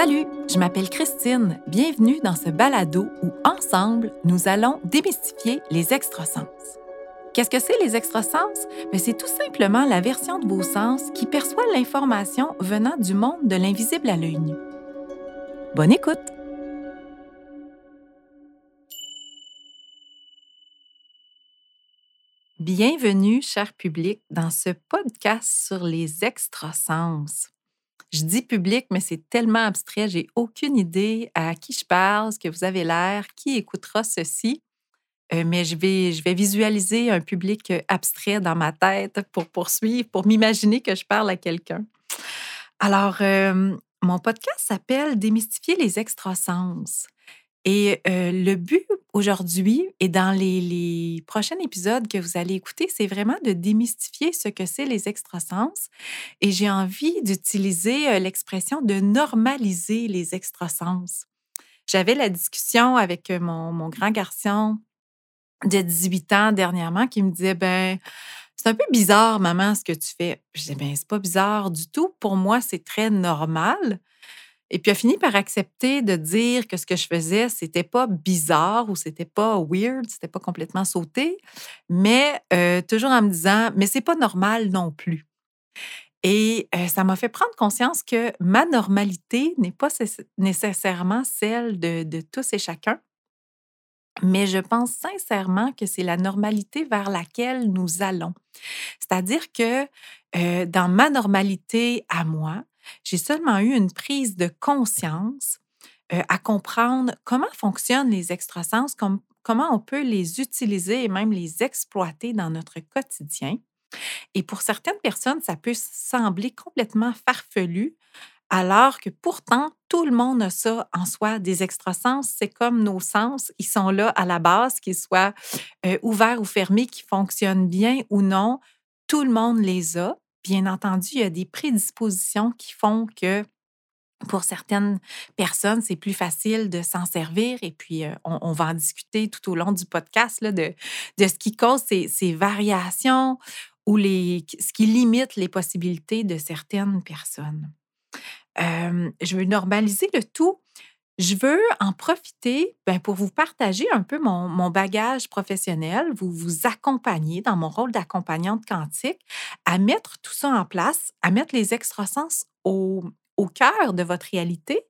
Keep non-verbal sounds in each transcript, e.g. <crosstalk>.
Salut, je m'appelle Christine. Bienvenue dans ce balado où, ensemble, nous allons démystifier les extrasens. Qu'est-ce que c'est les extrasens? Ben, c'est tout simplement la version de vos sens qui perçoit l'information venant du monde de l'invisible à l'œil nu. Bonne écoute! Bienvenue, cher public, dans ce podcast sur les extrasens. Je dis public, mais c'est tellement abstrait, j'ai aucune idée à qui je parle, ce que vous avez l'air, qui écoutera ceci. Euh, mais je vais, je vais visualiser un public abstrait dans ma tête pour poursuivre, pour m'imaginer que je parle à quelqu'un. Alors, euh, mon podcast s'appelle Démystifier les extrasens. Et le but aujourd'hui et dans les, prochains épisodes que vous allez écouter, c'est vraiment de démystifier ce que c'est les extrasens. Et j'ai envie d'utiliser l'expression de normaliser les extrasens. J'avais la discussion avec mon, mon, grand garçon de 18 ans dernièrement qui me disait, ben, c'est un peu bizarre, maman, ce que tu fais. Je disais, ben, c'est pas bizarre du tout. Pour moi, c'est très normal. Et puis, a fini par accepter de dire que ce que je faisais, c'était pas bizarre ou c'était pas weird, c'était pas complètement sauté, mais euh, toujours en me disant, mais c'est pas normal non plus. Et euh, ça m'a fait prendre conscience que ma normalité n'est pas nécessairement celle de, tous et chacun, mais je pense sincèrement que c'est la normalité vers laquelle nous allons. C'est-à-dire que euh, dans ma normalité à moi, j'ai seulement eu une prise de conscience euh, à comprendre comment fonctionnent les extrasens, comment on peut les utiliser et même les exploiter dans notre quotidien. Et pour certaines personnes, ça peut sembler complètement farfelu, alors que pourtant, tout le monde a ça en soi, des extrasens. C'est comme nos sens, ils sont là à la base, qu'ils soient euh, ouverts ou fermés, qu'ils fonctionnent bien ou non. Tout le monde les a. Bien entendu, il y a des prédispositions qui font que pour certaines personnes, c'est plus facile de s'en servir. Et puis, euh, on, va en discuter tout au long du podcast de ce qui cause ces, variations ou les, ce qui limite les possibilités de certaines personnes. Euh, je veux normaliser le tout je veux en profiter ben, pour vous partager un peu mon, bagage professionnel, vous vous accompagner dans mon rôle d'accompagnante quantique à mettre tout ça en place, à mettre les extrasens au, au cœur de votre réalité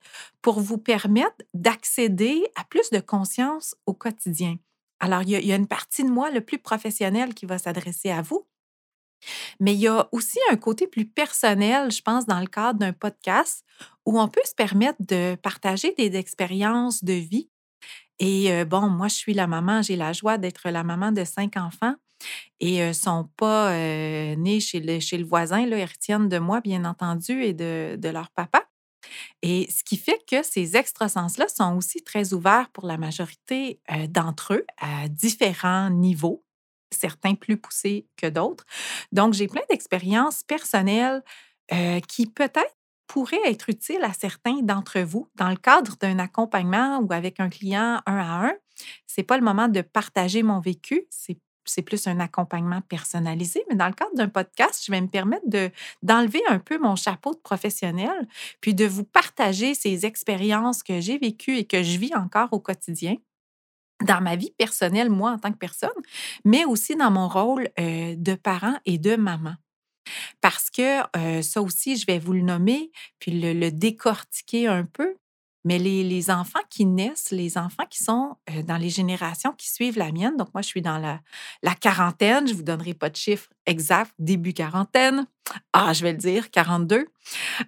pour vous permettre d'accéder à plus de conscience au quotidien. Alors, il y, il y a une partie de moi le plus professionnel qui va s'adresser à vous, mais il y a aussi un côté plus personnel, je pense, dans le cadre d'un podcast où on peut se permettre de partager des expériences de vie. Et bon, moi, je suis la maman, j'ai la joie d'être la maman de cinq enfants et ne sont pas nés chez le, chez le voisin, là, ils retiennent de moi, bien entendu, et de, de leur papa. Et ce qui fait que ces extrasens-là sont aussi très ouverts pour la majorité d'entre eux à différents niveaux certains plus poussés que d'autres. Donc, j'ai plein d'expériences personnelles euh, qui peut-être pourraient être utiles à certains d'entre vous dans le cadre d'un accompagnement ou avec un client un à un. Ce n'est pas le moment de partager mon vécu, c'est c'est plus un accompagnement personnalisé, mais dans le cadre d'un podcast, je vais me permettre de, d'enlever un peu mon chapeau de professionnel, puis de vous partager ces expériences que j'ai vécues et que je vis encore au quotidien dans ma vie personnelle, moi en tant que personne, mais aussi dans mon rôle euh, de parent et de maman. Parce que euh, ça aussi, je vais vous le nommer, puis le décortiquer un peu. Mais les, enfants qui naissent, les enfants qui sont euh, dans les générations qui suivent la mienne, donc moi je suis dans la, la quarantaine, je ne vous donnerai pas de chiffre exact, début quarantaine, ah, je vais le dire, 42.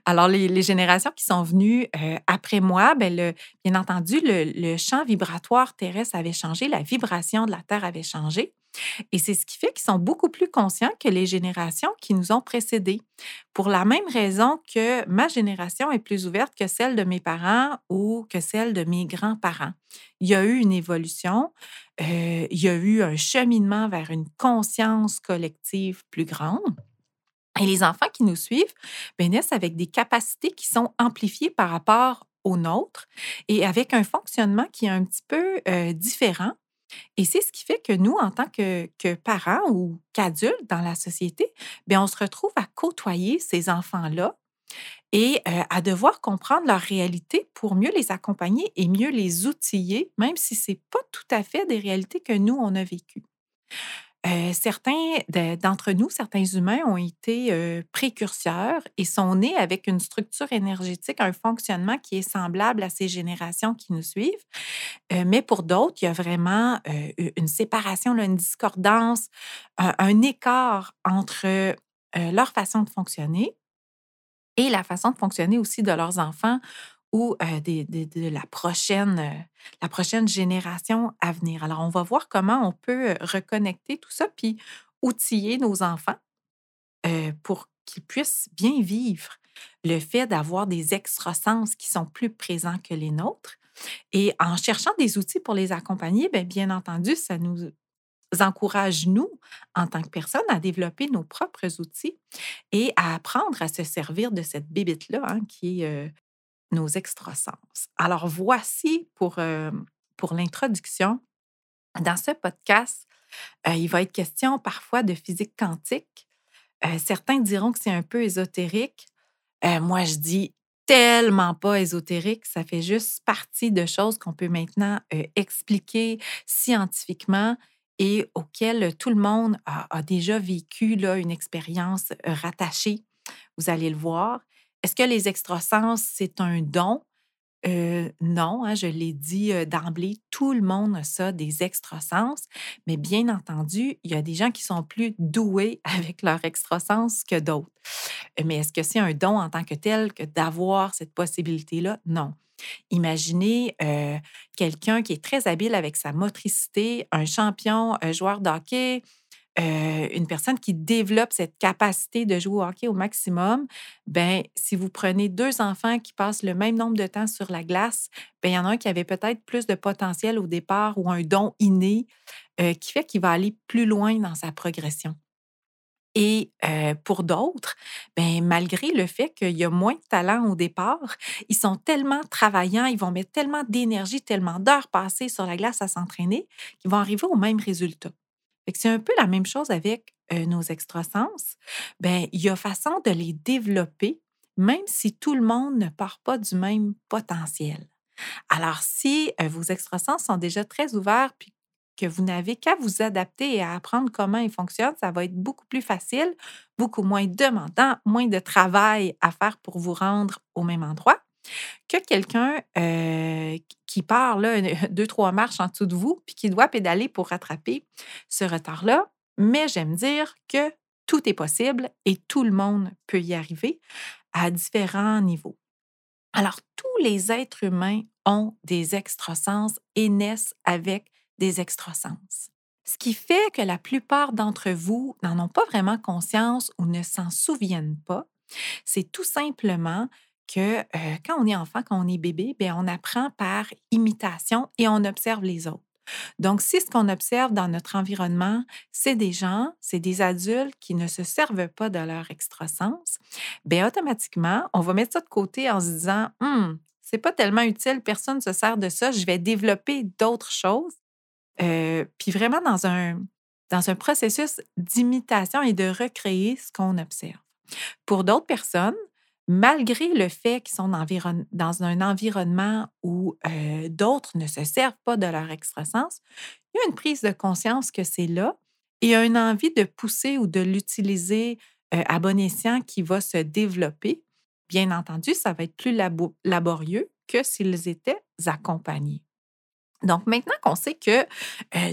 Alors, les, générations qui sont venues euh, après moi, bien, bien entendu, le, le, champ vibratoire terrestre avait changé, la vibration de la Terre avait changé. Et c'est ce qui fait qu'ils sont beaucoup plus conscients que les générations qui nous ont précédés. Pour la même raison que ma génération est plus ouverte que celle de mes parents ou que celle de mes grands-parents. Il y a eu une évolution, euh, il y a eu un cheminement vers une conscience collective plus grande. Et les enfants qui nous suivent naissent avec des capacités qui sont amplifiées par rapport aux nôtres et avec un fonctionnement qui est un petit peu euh, différent et c'est ce qui fait que nous, en tant que, parents ou qu'adultes dans la société, bien, on se retrouve à côtoyer ces enfants-là et à devoir comprendre leur réalité pour mieux les accompagner et mieux les outiller, même si ce n'est pas tout à fait des réalités que nous, on a vécues. Certains d'entre nous, certains humains ont été précurseurs et sont nés avec une structure énergétique, un fonctionnement qui est semblable à ces générations qui nous suivent. mais pour d'autres, il y a vraiment une séparation, une discordance, un écart entre leur façon de fonctionner et la façon de fonctionner aussi de leurs enfants ou de, la, prochaine, la prochaine génération à venir. Alors, on va voir comment on peut reconnecter tout ça, puis outiller nos enfants pour qu'ils puissent bien vivre le fait d'avoir des extrasens qui sont plus présents que les nôtres. Et en cherchant des outils pour les accompagner, bien, bien entendu, ça nous encourage, nous, en tant que personnes, à développer nos propres outils et à apprendre à se servir de cette bébite-là, hein, qui est nos extrasens. Alors, voici pour, pour l'introduction. Dans ce podcast, il va être question parfois de physique quantique. certains diront que c'est un peu ésotérique. moi, je dis tellement pas ésotérique. Ça fait juste partie de choses qu'on peut maintenant expliquer scientifiquement et auxquelles tout le monde a, déjà vécu là, une expérience rattachée. Vous allez le voir. Est-ce que les extrasens, c'est un don? Euh, non, hein, je l'ai dit d'emblée, tout le monde a ça, des extrasens, mais bien entendu, il y a des gens qui sont plus doués <laughs> avec leur extrasens que d'autres. Mais est-ce que c'est un don en tant que tel que d'avoir cette possibilité-là? Non. Imaginez quelqu'un qui est très habile avec sa motricité, un champion, un joueur de hockey, une personne qui développe cette capacité de jouer au hockey au maximum, ben si vous prenez deux enfants qui passent le même nombre de temps sur la glace, ben il y en a un qui avait peut-être plus de potentiel au départ ou un don inné qui fait qu'il va aller plus loin dans sa progression. Et pour d'autres, ben, malgré le fait qu'il y a moins de talent au départ, ils sont tellement travaillants, ils vont mettre tellement d'énergie, tellement d'heures passées sur la glace à s'entraîner, qu'ils vont arriver au même résultat. C'est un peu la même chose avec nos extrasens. Ben, il y a façon de les développer, même si tout le monde ne part pas du même potentiel. Alors, si vos extrasens sont déjà très ouverts puis que vous n'avez qu'à vous adapter et à apprendre comment ils fonctionnent, ça va être beaucoup plus facile, beaucoup moins demandant, moins de travail à faire pour vous rendre au même endroit que quelqu'un euh, qui part là, <laughs> deux, trois marches en dessous de vous, puis qui doit pédaler pour rattraper ce retard-là. Mais j'aime dire que tout est possible et tout le monde peut y arriver à différents niveaux. Alors, tous les êtres humains ont des extrasens et naissent avec des extrasens. Ce qui fait que la plupart d'entre vous n'en ont pas vraiment conscience ou ne s'en souviennent pas, c'est tout simplement que euh, quand on est enfant, quand on est bébé, bien, on apprend par imitation et on observe les autres. Donc, si ce qu'on observe dans notre environnement, c'est des gens, c'est des adultes qui ne se servent pas de leur extrasens, bien, automatiquement, on va mettre ça de côté en se disant, hum, c'est pas tellement utile, personne ne se sert de ça, je vais développer d'autres choses puis vraiment dans un, dans un processus d'imitation et de recréer ce qu'on observe. Pour d'autres personnes, malgré le fait qu'ils sont dans un environnement où d'autres ne se servent pas de leur extrasens, il y a une prise de conscience que c'est là et une envie de pousser ou de l'utiliser à bon escient qui va se développer. Bien entendu, ça va être plus laborieux que s'ils étaient accompagnés. Donc, maintenant qu'on sait que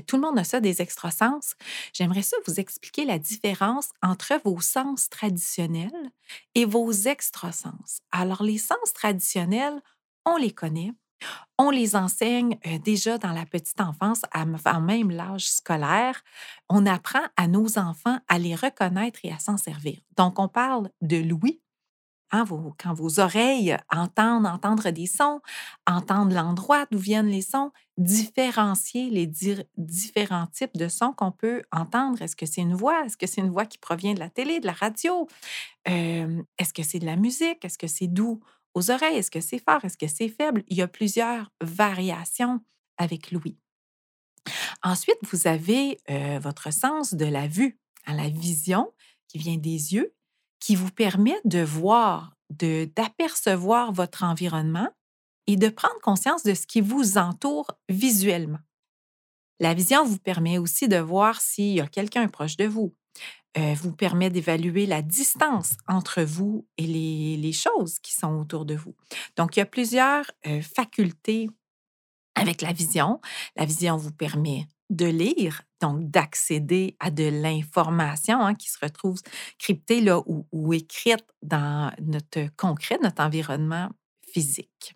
tout le monde a ça des extrasens, j'aimerais ça vous expliquer la différence entre vos sens traditionnels et vos extrasens. Alors, les sens traditionnels, on les connaît. On les enseigne déjà dans la petite enfance, à même l'âge scolaire. On apprend à nos enfants à les reconnaître et à s'en servir. Donc, on parle de l'ouïe, Hein, quand vos oreilles entendent entendre des sons, entendre l'endroit d'où viennent les sons, différencier les différents types de sons qu'on peut entendre. Est-ce que c'est une voix? Est-ce que c'est une voix qui provient de la télé, de la radio? Est-ce que c'est de la musique? Est-ce que c'est doux aux oreilles? Est-ce que c'est fort? Est-ce que c'est faible? Il y a plusieurs variations avec l'ouïe. Ensuite, vous avez votre sens de la vue, hein, la vision qui vient des yeux qui vous permet de voir d'apercevoir votre environnement et de prendre conscience de ce qui vous entoure visuellement. La vision vous permet aussi de voir s'il y a quelqu'un proche de vous, euh, vous permet d'évaluer la distance entre vous et les, choses qui sont autour de vous. Donc, il y a plusieurs euh, facultés avec la vision. La vision vous permet de lire, donc d'accéder à de l'information hein, qui se retrouve cryptée là, ou, écrite dans notre concret, notre environnement physique.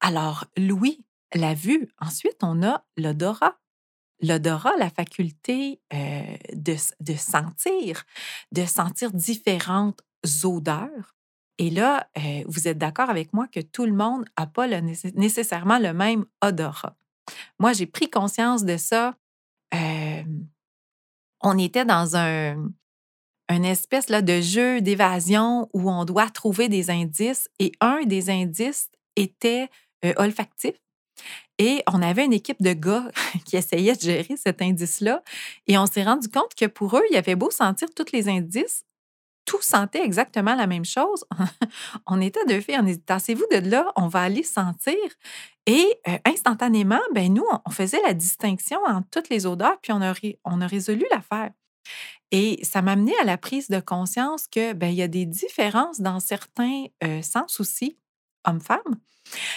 Alors, Louis l'a vue. Ensuite, on a l'odorat. L'odorat, la faculté euh, de, de sentir, de sentir différentes odeurs. Et là, euh, vous êtes d'accord avec moi que tout le monde n'a pas nécessairement le même odorat. Moi, j'ai pris conscience de ça. Euh, on était dans un, une espèce de jeu d'évasion où on doit trouver des indices et un des indices était olfactif. Et on avait une équipe de gars <laughs> qui essayaient de gérer cet indice-là. Et on s'est rendu compte que pour eux, il avait beau sentir tous les indices, tout sentait exactement la même chose. <laughs> on était deux filles, on dit Tassez-vous de là, on va aller sentir? Et euh, instantanément, ben nous, on faisait la distinction entre toutes les odeurs, puis on a, résolu l'affaire. Et ça m'a amené à la prise de conscience que ben, y a des différences dans certains euh, sens aussi, hommes-femmes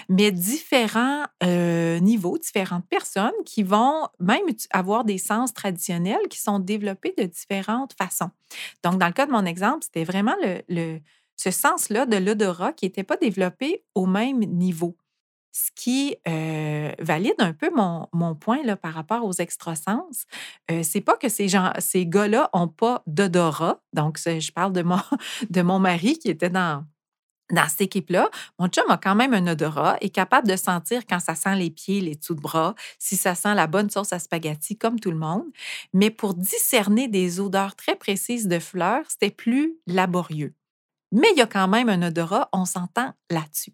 mais différents euh, niveaux, différentes personnes qui vont même avoir des sens traditionnels qui sont développés de différentes façons. Donc, dans le cas de mon exemple, c'était vraiment le, ce sens-là de l'odorat qui n'était pas développé au même niveau. Ce qui euh, valide un peu mon, point là, par rapport aux extrasens. Euh, c'est pas que ces, gens, ces gars-là n'ont pas d'odorat. Donc, je parle de mon, <laughs> de mon mari qui était dans, dans cette équipe-là, mon chum a quand même un odorat, est capable de sentir quand ça sent les pieds, les dessous de bras, si ça sent la bonne sauce à spaghetti, comme tout le monde. Mais pour discerner des odeurs très précises de fleurs, c'était plus laborieux. Mais il y a quand même un odorat, on s'entend là-dessus.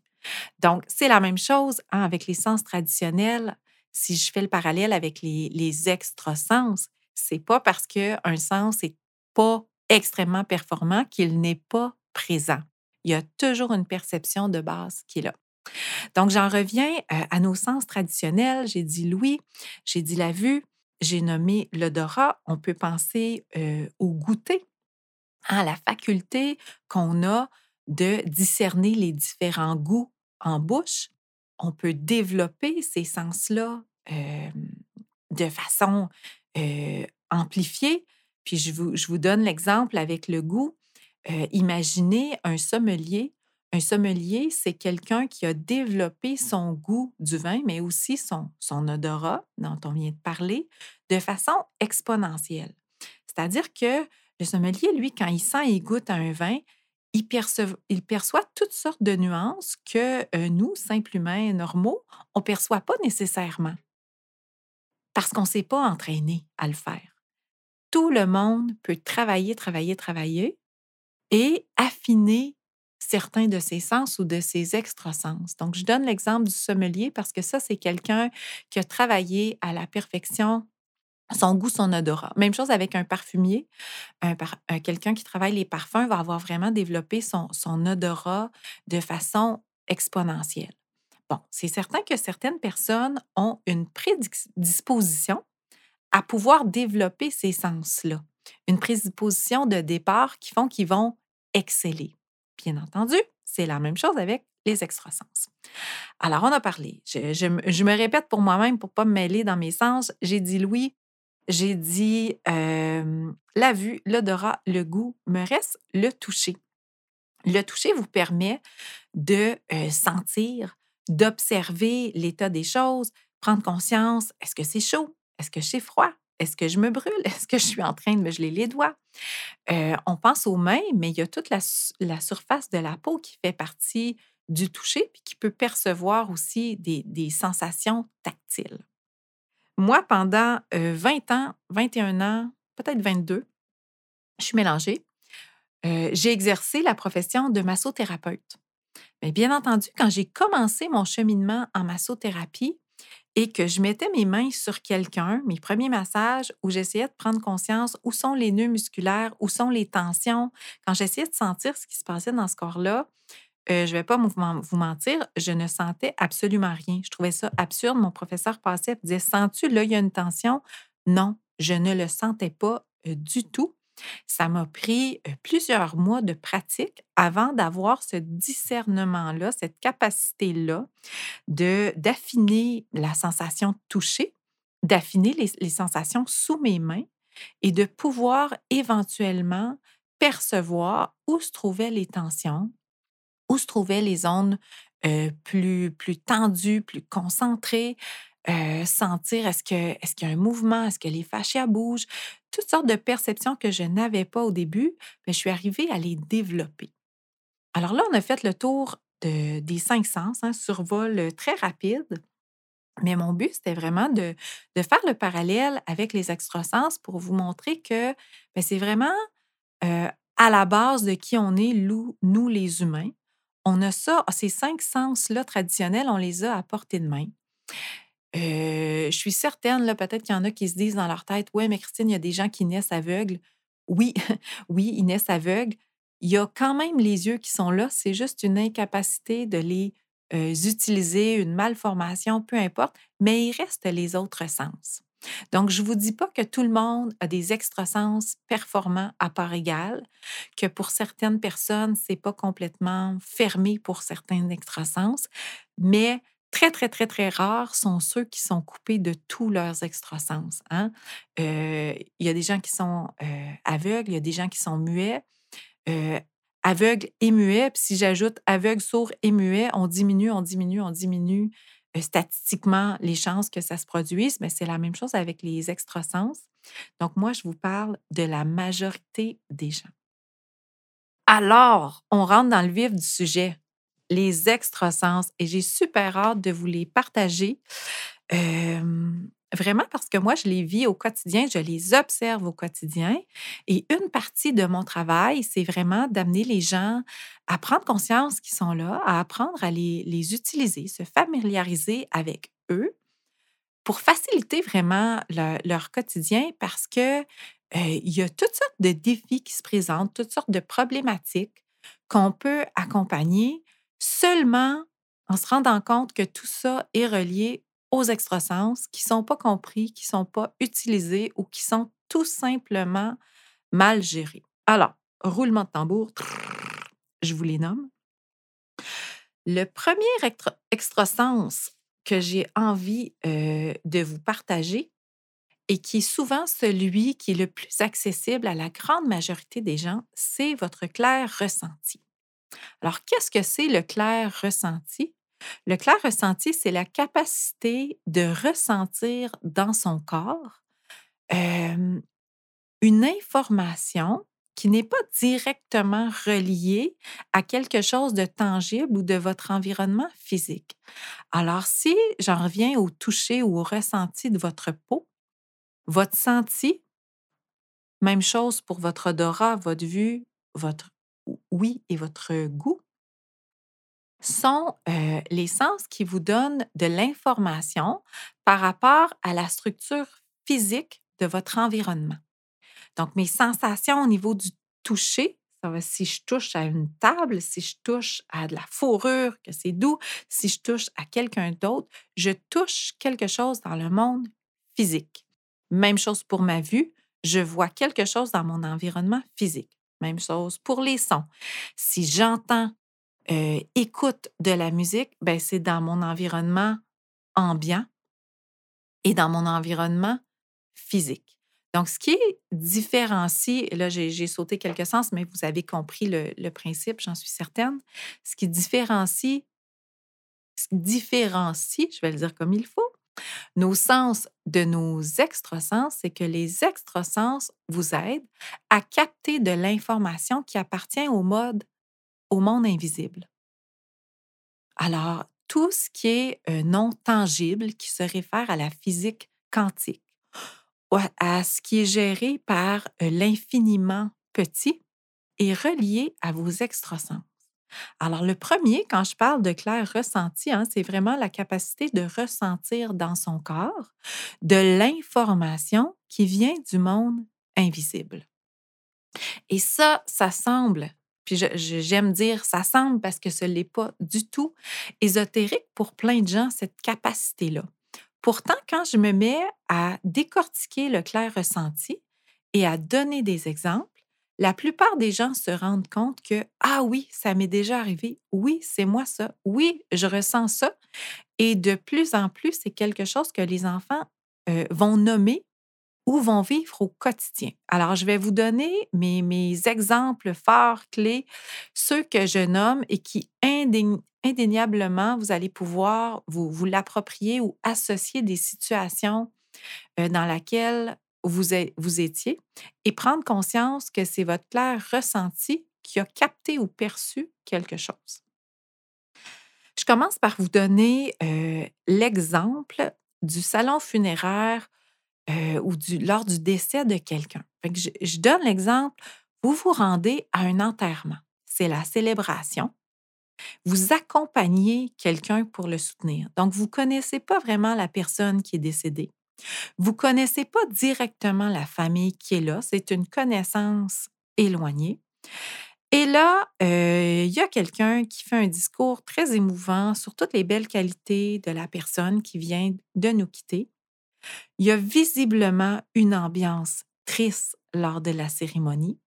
Donc, c'est la même chose hein, avec les sens traditionnels. Si je fais le parallèle avec les, les extrasens, c'est pas parce qu'un sens n'est pas extrêmement performant qu'il n'est pas présent il y a toujours une perception de base qui est là. Donc, j'en reviens euh, à nos sens traditionnels. J'ai dit l'ouïe, j'ai dit la vue, j'ai nommé l'odorat. On peut penser euh, au goûter, à la faculté qu'on a de discerner les différents goûts en bouche. On peut développer ces sens-là euh, de façon amplifiée. Puis je vous donne l'exemple avec le goût. Euh, imaginez un sommelier. Un sommelier, c'est quelqu'un qui a développé son goût du vin, mais aussi son, odorat, dont on vient de parler, de façon exponentielle. C'est-à-dire que le sommelier, lui, quand il sent et goûte un vin, il, il, perçoit toutes sortes de nuances que euh, nous, simples humains normaux, on ne perçoit pas nécessairement parce qu'on ne s'est pas entraîné à le faire. Tout le monde peut travailler, travailler, travailler, et affiner certains de ses sens ou de ses extrasens. Donc, je donne l'exemple du sommelier parce que ça, c'est quelqu'un qui a travaillé à la perfection son goût, son odorat. Même chose avec un parfumier. Un quelqu'un qui travaille les parfums va avoir vraiment développé son odorat de façon exponentielle. Bon, c'est certain que certaines personnes ont une prédisposition à pouvoir développer ces sens-là une prédisposition de départ qui font qu'ils vont exceller. Bien entendu, c'est la même chose avec les extrasens. Alors, on a parlé. Je, me répète pour moi-même pour ne pas me mêler dans mes sens. J'ai dit Louis, j'ai dit la vue, l'odorat, le goût. Me reste le toucher. Le toucher vous permet de sentir, d'observer l'état des choses, prendre conscience. Est-ce que c'est chaud? Est-ce que c'est froid? Est-ce que je me brûle? Est-ce que je suis en train de me geler les doigts? Euh, on pense aux mains, mais il y a toute la, surface de la peau qui fait partie du toucher puis qui peut percevoir aussi des, sensations tactiles. Moi, pendant 20 euh, ans, 21 ans, peut-être 22, je suis mélangée. Euh, j'ai exercé la profession de massothérapeute. Mais bien entendu, quand j'ai commencé mon cheminement en massothérapie, et que je mettais mes mains sur quelqu'un, mes premiers massages, où j'essayais de prendre conscience où sont les nœuds musculaires, où sont les tensions. Quand j'essayais de sentir ce qui se passait dans ce corps-là, euh, je ne vais pas vous mentir, je ne sentais absolument rien. Je trouvais ça absurde. Mon professeur passait et disait Sens-tu, là, il y a une tension Non, je ne le sentais pas euh, du tout. Ça m'a pris plusieurs mois de pratique avant d'avoir ce discernement-là, cette capacité-là de d'affiner la sensation de toucher, d'affiner les, sensations sous mes mains et de pouvoir éventuellement percevoir où se trouvaient les tensions, où se trouvaient les zones plus, plus tendues, plus concentrées, sentir est-ce qu'il est y a un mouvement, est-ce que les fascias bougent, toutes sortes de perceptions que je n'avais pas au début, mais je suis arrivée à les développer. Alors là, on a fait le tour de, des cinq sens, un hein, survol très rapide. Mais mon but, c'était vraiment de, faire le parallèle avec les extrasens pour vous montrer que ben, c'est vraiment à la base de qui on est, nous, les humains. On a ça, ces cinq sens-là traditionnels, on les a à portée de main. Je suis certaine, là, peut-être qu'il y en a qui se disent dans leur tête, ouais, mais Christine, il y a des gens qui naissent aveugles. Oui, <laughs> oui, ils naissent aveugles. Il y a quand même les yeux qui sont là. C'est juste une incapacité de les utiliser, une malformation, peu importe, mais il reste les autres sens. Donc, je ne vous dis pas que tout le monde a des extrasens performants à part égale, que pour certaines personnes, ce n'est pas complètement fermé pour certains extrasens, mais très, très, très, très rares sont ceux qui sont coupés de tous leurs extrasens. Hein. Il y a des gens qui sont aveugles, il y a des gens qui sont muets. Aveugles et muets, puis si j'ajoute aveugle, sourd et muet, on diminue, on diminue, on diminue statistiquement les chances que ça se produise, mais c'est la même chose avec les extrasens. Donc, moi, je vous parle de la majorité des gens. Alors, on rentre dans le vif du sujet, les extrasens, et j'ai super hâte de vous les partager. Vraiment parce que moi, je les vis au quotidien, je les observe au quotidien. Et une partie de mon travail, c'est vraiment d'amener les gens à prendre conscience qu'ils sont là, à apprendre à les, les, utiliser, se familiariser avec eux pour faciliter vraiment leur quotidien parce que il y a toutes sortes de défis qui se présentent, toutes sortes de problématiques qu'on peut accompagner seulement en se rendant compte que tout ça est relié aux extrasens qui ne sont pas compris, qui ne sont pas utilisés ou qui sont tout simplement mal gérés. Alors, roulement de tambour, je vous les nomme. Le premier extrasens que j'ai envie de vous partager et qui est souvent celui qui est le plus accessible à la grande majorité des gens, c'est votre clair ressenti. Alors, qu'est-ce que c'est le clair ressenti? Le clair ressenti, c'est la capacité de ressentir dans son corps une information qui n'est pas directement reliée à quelque chose de tangible ou de votre environnement physique. Alors, si j'en reviens au toucher ou au ressenti de votre peau, votre senti, même chose pour votre odorat, votre vue, votre oui et votre goût, sont les sens qui vous donnent de l'information par rapport à la structure physique de votre environnement. Donc, mes sensations au niveau du toucher, ça va si je touche à une table, si je touche à de la fourrure, que c'est doux, si je touche à quelqu'un d'autre, je touche quelque chose dans le monde physique. Même chose pour ma vue, je vois quelque chose dans mon environnement physique. Même chose pour les sons. Si j'entends écoute de la musique, ben, c'est dans mon environnement ambiant et dans mon environnement physique. Donc, ce qui est différencie, là, j'ai sauté quelques sens, mais vous avez compris le, principe, j'en suis certaine. Ce qui différencie, ce qui différencie, je vais le dire comme il faut, nos sens de nos extrasens, c'est que les extrasens vous aident à capter de l'information qui appartient au mode au monde invisible. Alors, tout ce qui est non tangible, qui se réfère à la physique quantique, à ce qui est géré par l'infiniment petit, est relié à vos extrasens. Alors, le premier, quand je parle de clair ressenti, hein, c'est vraiment la capacité de ressentir dans son corps de l'information qui vient du monde invisible. Et ça, ça semble, puis j'aime dire ça semble parce que ce n'est pas du tout ésotérique pour plein de gens, cette capacité-là. Pourtant, quand je me mets à décortiquer le clair ressenti et à donner des exemples, la plupart des gens se rendent compte que, ah oui, ça m'est déjà arrivé, oui, c'est moi ça, oui, je ressens ça. Et de plus en plus, c'est quelque chose que les enfants vont nommer ou vont vivre au quotidien. Alors, je vais vous donner mes, exemples forts, clés, ceux que je nomme et qui indéniablement, vous allez pouvoir vous, vous l'approprier ou associer des situations dans lesquelles vous, vous étiez et prendre conscience que c'est votre clair ressenti qui a capté ou perçu quelque chose. Je commence par vous donner l'exemple du salon funéraire ou lors du décès de quelqu'un. Je, je donne l'exemple, vous vous rendez à un enterrement. C'est la célébration. Vous accompagnez quelqu'un pour le soutenir. Donc, vous ne connaissez pas vraiment la personne qui est décédée. Vous ne connaissez pas directement la famille qui est là, c'est une connaissance éloignée. Et là, euh, il y a quelqu'un qui fait un discours très émouvant sur toutes les belles qualités de la personne qui vient de nous quitter. Il y a visiblement une ambiance triste lors de la cérémonie.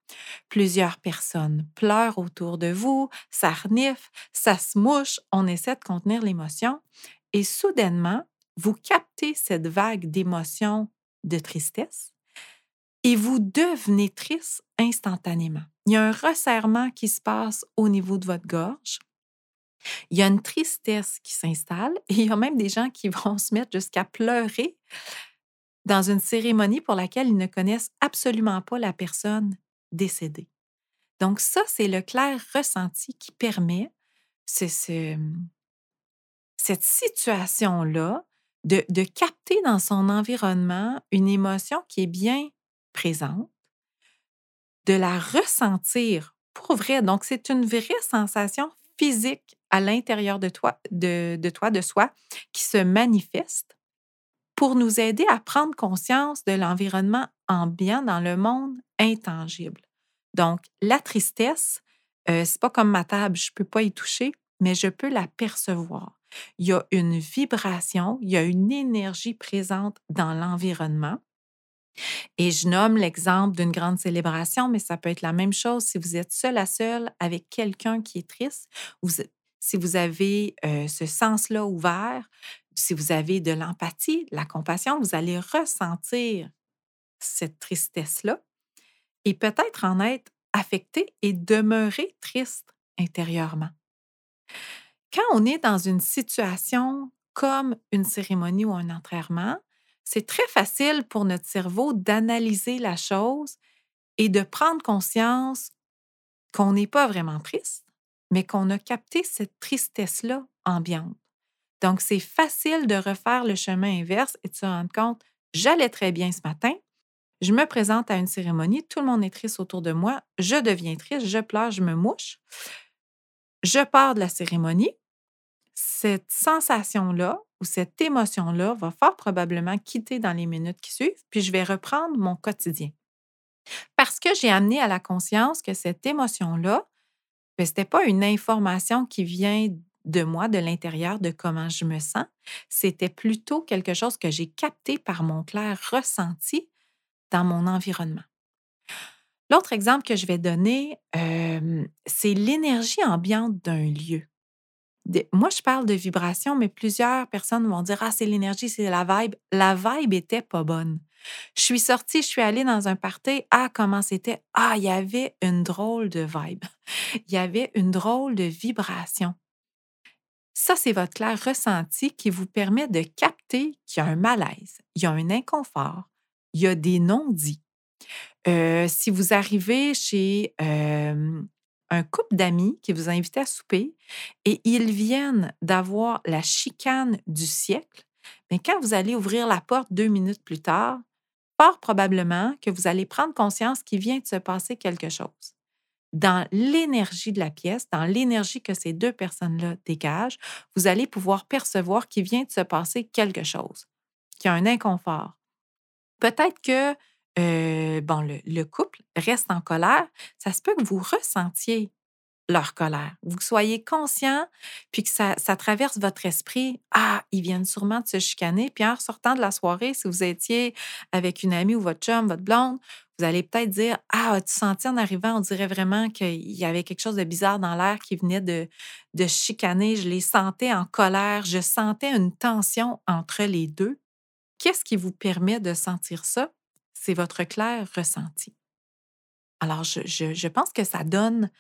Plusieurs personnes pleurent autour de vous, ça renifle, ça se mouche, on essaie de contenir l'émotion. Et soudainement, vous captez cette vague d'émotions de tristesse et vous devenez triste instantanément. Il y a un resserrement qui se passe au niveau de votre gorge. Il y a une tristesse qui s'installe et il y a même des gens qui <laughs> vont se mettre jusqu'à pleurer dans une cérémonie pour laquelle ils ne connaissent absolument pas la personne décédée. Donc ça, c'est le clair ressenti qui permet cette situation-là de, capter dans son environnement une émotion qui est bien présente, de la ressentir pour vrai. Donc, c'est une vraie sensation physique à l'intérieur de toi, de, de toi, de soi, qui se manifeste pour nous aider à prendre conscience de l'environnement ambiant dans le monde intangible. Donc, la tristesse, euh, c'est pas comme ma table, je peux pas y toucher, mais je peux la percevoir il y a une vibration, il y a une énergie présente dans l'environnement. Et je nomme l'exemple d'une grande célébration, mais ça peut être la même chose si vous êtes seul à seul avec quelqu'un qui est triste, si vous avez euh, ce sens-là ouvert, si vous avez de l'empathie, la compassion, vous allez ressentir cette tristesse-là et peut-être en être affecté et demeurer triste intérieurement. Quand on est dans une situation comme une cérémonie ou un enterrement, c'est très facile pour notre cerveau d'analyser la chose et de prendre conscience qu'on n'est pas vraiment triste, mais qu'on a capté cette tristesse-là ambiante. Donc, c'est facile de refaire le chemin inverse et de se rendre compte, j'allais très bien ce matin, je me présente à une cérémonie, tout le monde est triste autour de moi, je deviens triste, je pleure, je me mouche. Je pars de la cérémonie, cette sensation-là ou cette émotion-là va fort probablement quitter dans les minutes qui suivent, puis je vais reprendre mon quotidien. Parce que j'ai amené à la conscience que cette émotion-là, ben, ce n'était pas une information qui vient de moi, de l'intérieur, de comment je me sens. C'était plutôt quelque chose que j'ai capté par mon clair ressenti dans mon environnement. L'autre exemple que je vais donner, euh, c'est l'énergie ambiante d'un lieu moi, je parle de vibration, mais plusieurs personnes vont dire Ah, c'est l'énergie, c'est la vibe. La vibe était pas bonne. Je suis sortie, je suis allée dans un party. Ah, comment c'était? Ah, il y avait une drôle de vibe. <laughs> Il y avait une drôle de vibration. Ça, c'est votre clair ressenti qui vous permet de capter qu'il y a un malaise, il y a un inconfort, il y a des non-dits. Euh, si vous arrivez chez euh, un couple d'amis qui vous a invité à souper et ils viennent d'avoir la chicane du siècle, mais quand vous allez ouvrir la porte deux minutes plus tard, fort probablement que vous allez prendre conscience qu'il vient de se passer quelque chose. dans l'énergie de la pièce, dans l'énergie que ces deux personnes-là dégagent, vous allez pouvoir percevoir qu'il vient de se passer quelque chose, qu'il y a un inconfort. Peut-être que euh, bon, le, le, couple reste en colère. Ça se peut que vous ressentiez leur colère. Vous soyez conscient, puis que ça, traverse votre esprit. Ah, ils viennent sûrement de se chicaner. Puis en sortant de la soirée, si vous étiez avec une amie ou votre chum, votre blonde, vous allez peut-être dire Ah, as-tu senti en arrivant, on dirait vraiment qu'il y avait quelque chose de bizarre dans l'air qui venait de, de chicaner. Je les sentais en colère. Je sentais une tension entre les deux. Qu'est-ce qui vous permet de sentir ça? C'est votre clair ressenti. Alors, je, je pense que ça donne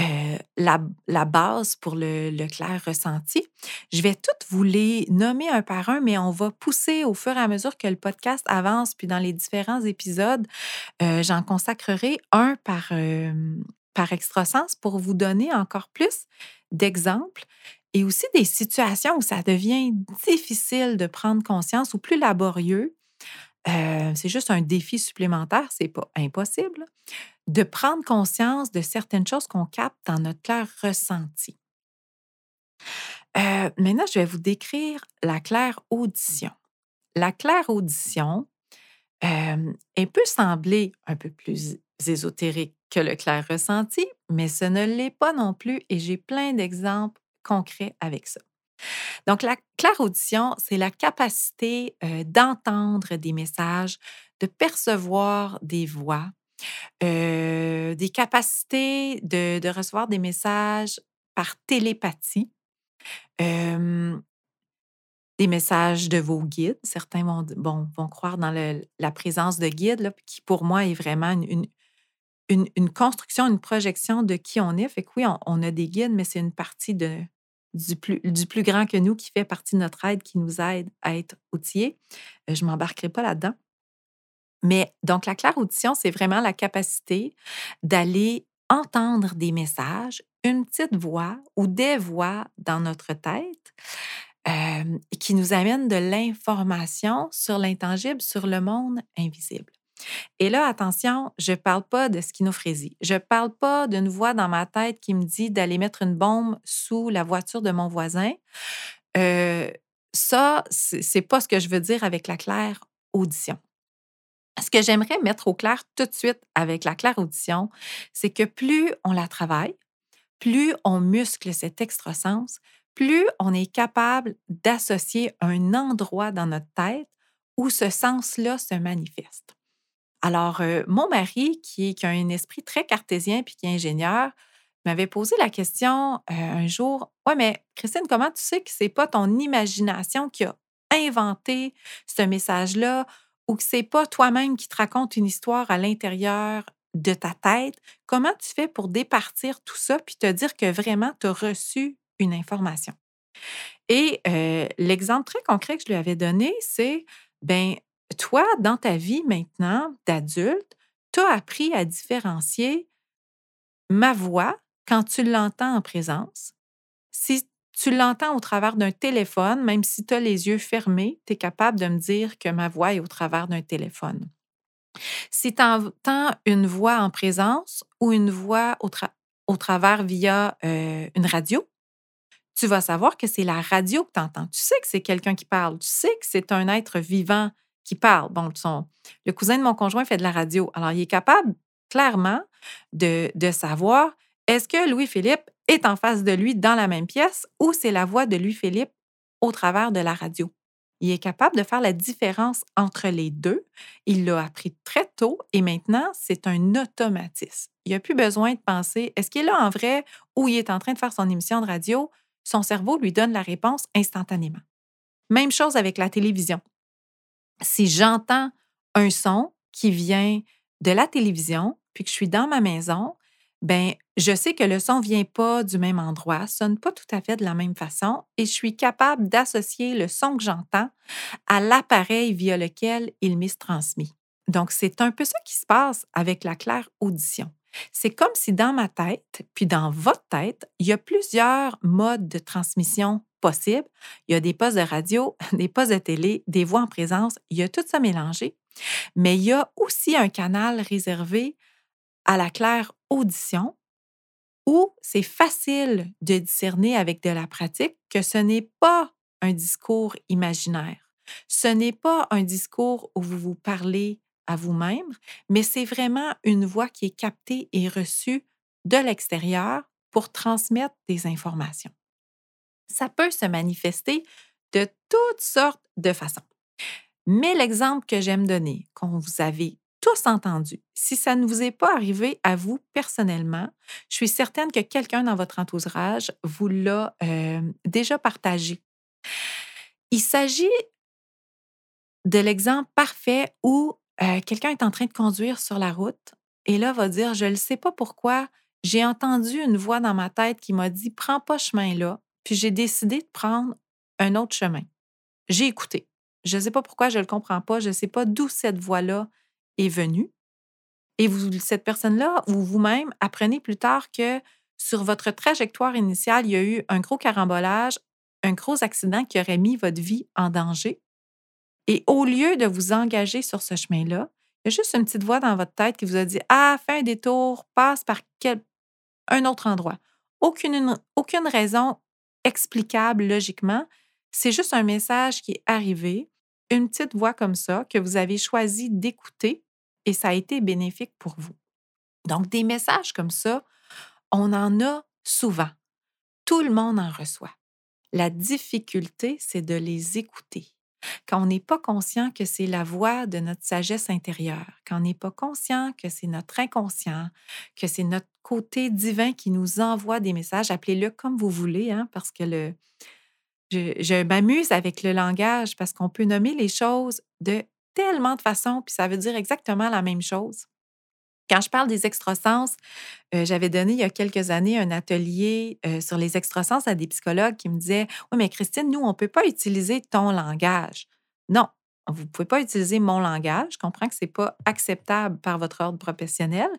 euh, la, base pour le, clair ressenti. Je vais toutes vous les nommer un par un, mais on va pousser au fur et à mesure que le podcast avance, puis dans les différents épisodes, euh, j'en consacrerai un par, euh, par pour vous donner encore plus d'exemples et aussi des situations où ça devient difficile de prendre conscience ou plus laborieux. C'est juste un défi supplémentaire, c'est pas impossible de prendre conscience de certaines choses qu'on capte dans notre clair ressenti. Maintenant, je vais vous décrire la claire audition. La claire audition, elle peut sembler un peu plus ésotérique que le clair ressenti, mais ce ne l'est pas non plus et j'ai plein d'exemples concrets avec ça. Donc, la claire audition, c'est la capacité d'entendre des messages, de percevoir des voix, des capacités de, recevoir des messages par télépathie, des messages de vos guides. Certains vont, vont croire dans la présence de guides, qui pour moi est vraiment une, une, construction, une projection de qui on est. Fait que oui, on, a des guides, mais c'est une partie de, du, plus, grand que nous qui fait partie de notre aide, qui nous aide à être outillés. je ne m'embarquerai pas là-dedans. Mais donc, la claire audition, c'est vraiment la capacité d'aller entendre des messages, une petite voix ou des voix dans notre tête qui nous amènent de l'information sur l'intangible, sur le monde invisible. Et là, attention, je ne parle pas de schizophrénie. Je ne parle pas d'une voix dans ma tête qui me dit d'aller mettre une bombe sous la voiture de mon voisin. Euh, ça, c'est pas ce que je veux dire avec la claire audition. Ce que j'aimerais mettre au clair tout de suite avec la claire audition, c'est que plus on la travaille, plus on muscle cet extrasens, plus on est capable d'associer un endroit dans notre tête où ce sens-là se manifeste. Alors, euh, mon mari, qui, a un esprit très cartésien puis qui est ingénieur, m'avait posé la question euh, un jour Ouais, mais Christine, comment tu sais que ce n'est pas ton imagination qui a inventé ce message-là ou que c'est pas toi-même qui te raconte une histoire à l'intérieur de ta tête, comment tu fais pour départir tout ça puis te dire que vraiment tu as reçu une information? Et euh, l'exemple très concret que je lui avais donné, c'est ben toi, dans ta vie maintenant d'adulte, tu as appris à différencier ma voix quand tu l'entends en présence. Si tu l'entends au travers d'un téléphone, même si tu as les yeux fermés, tu es capable de me dire que ma voix est au travers d'un téléphone. Si tu entends une voix en présence ou une voix au, travers via euh, une radio, tu vas savoir que c'est la radio que tu entends. Tu sais que c'est quelqu'un qui parle. Tu sais que c'est un être vivant qui parle. Bon, le cousin de mon conjoint fait de la radio. Alors, il est capable clairement de, de savoir est-ce que Louis-Philippe est en face de lui dans la même pièce ou c'est la voix de Louis-Philippe au travers de la radio? Il est capable de faire la différence entre les deux. Il l'a appris très tôt et maintenant, c'est un automatisme. Il n'a plus besoin de penser est-ce qu'il est là en vrai ou il est en train de faire son émission de radio? Son cerveau lui donne la réponse instantanément. Même chose avec la télévision. Si j'entends un son qui vient de la télévision, puis que je suis dans ma maison, ben je sais que le son vient pas du même endroit, sonne pas tout à fait de la même façon et je suis capable d'associer le son que j'entends à l'appareil via lequel il m'est transmis. Donc, c'est un peu ça qui se passe avec la claire audition. C'est comme si dans ma tête, puis dans votre tête, il y a plusieurs modes de transmission possibles. Il y a des postes de radio, <laughs> des postes de télé, des voix en présence, il y a tout ça mélangé. Mais il y a aussi un canal réservé à la claire audition où c'est facile de discerner avec de la pratique que ce n'est pas un discours imaginaire. Ce n'est pas un discours où vous vous parlez à vous-même, mais c'est vraiment une voix qui est captée et reçue de l'extérieur pour transmettre des informations. Ça peut se manifester de toutes sortes de façons. Mais l'exemple que j'aime donner, qu'on vous avez tous entendu, si ça ne vous est pas arrivé à vous personnellement, je suis certaine que quelqu'un dans votre entourage vous l'a déjà partagé. Il s'agit de l'exemple parfait où quelqu'un est en train de conduire sur la route et là va dire, je ne sais pas pourquoi, j'ai entendu une voix dans ma tête qui m'a dit, prends pas ce chemin-là, puis j'ai décidé de prendre un autre chemin. J'ai écouté. Je ne sais pas pourquoi, je ne le comprends pas, je ne sais pas d'où cette voix-là est venue. Et vous, cette personne-là, ou vous-même, apprenez plus tard que sur votre trajectoire initiale, il y a eu un gros carambolage, un gros accident qui aurait mis votre vie en danger. Et au lieu de vous engager sur ce chemin-là, il y a juste une petite voix dans votre tête qui vous a dit Ah, fais un détour, passe par quel... un autre endroit. Aucune, aucune raison explicable logiquement. C'est juste un message qui est arrivé, une petite voix comme ça que vous avez choisi d'écouter et ça a été bénéfique pour vous. Donc, des messages comme ça, on en a souvent. Tout le monde en reçoit. La difficulté, c'est de les écouter. Quand on n'est pas conscient que c'est la voix de notre sagesse intérieure, quand on n'est pas conscient que c'est notre inconscient, que c'est notre côté divin qui nous envoie des messages, appelez-le comme vous voulez, hein, parce que le, je, je m'amuse avec le langage parce qu'on peut nommer les choses de tellement de façons, puis ça veut dire exactement la même chose. Quand je parle des extrasens, euh, j'avais donné il y a quelques années un atelier euh, sur les extrasens à des psychologues qui me disaient Oui, mais Christine, nous, on ne peut pas utiliser ton langage. Non, vous ne pouvez pas utiliser mon langage. Je comprends que ce n'est pas acceptable par votre ordre professionnel,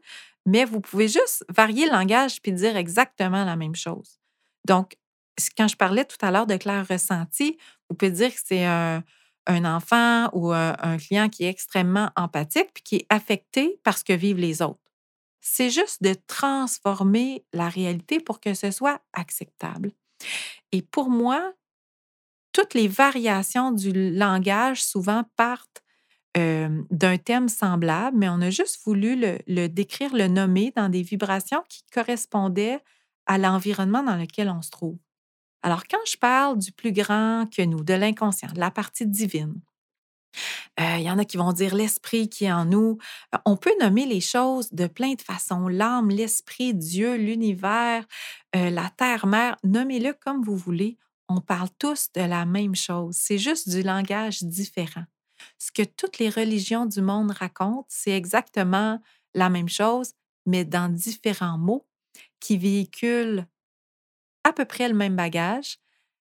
mais vous pouvez juste varier le langage puis dire exactement la même chose. Donc, quand je parlais tout à l'heure de clair ressenti, vous pouvez dire que c'est un, un enfant ou un, client qui est extrêmement empathique puis qui est affecté par ce que vivent les autres. C'est juste de transformer la réalité pour que ce soit acceptable. Et pour moi, toutes les variations du langage souvent partent d'un thème semblable, mais on a juste voulu le, le, décrire, le nommer dans des vibrations qui correspondaient à l'environnement dans lequel on se trouve. Alors, quand je parle du plus grand que nous, de l'inconscient, de la partie divine, euh, il y en a qui vont dire l'esprit qui est en nous. Euh, on peut nommer les choses de plein de façons. L'âme, l'esprit, Dieu, l'univers, euh, la terre-mère, nommez-le comme vous voulez. On parle tous de la même chose. C'est juste du langage différent. Ce que toutes les religions du monde racontent, c'est exactement la même chose, mais dans différents mots qui véhiculent à peu près le même bagage,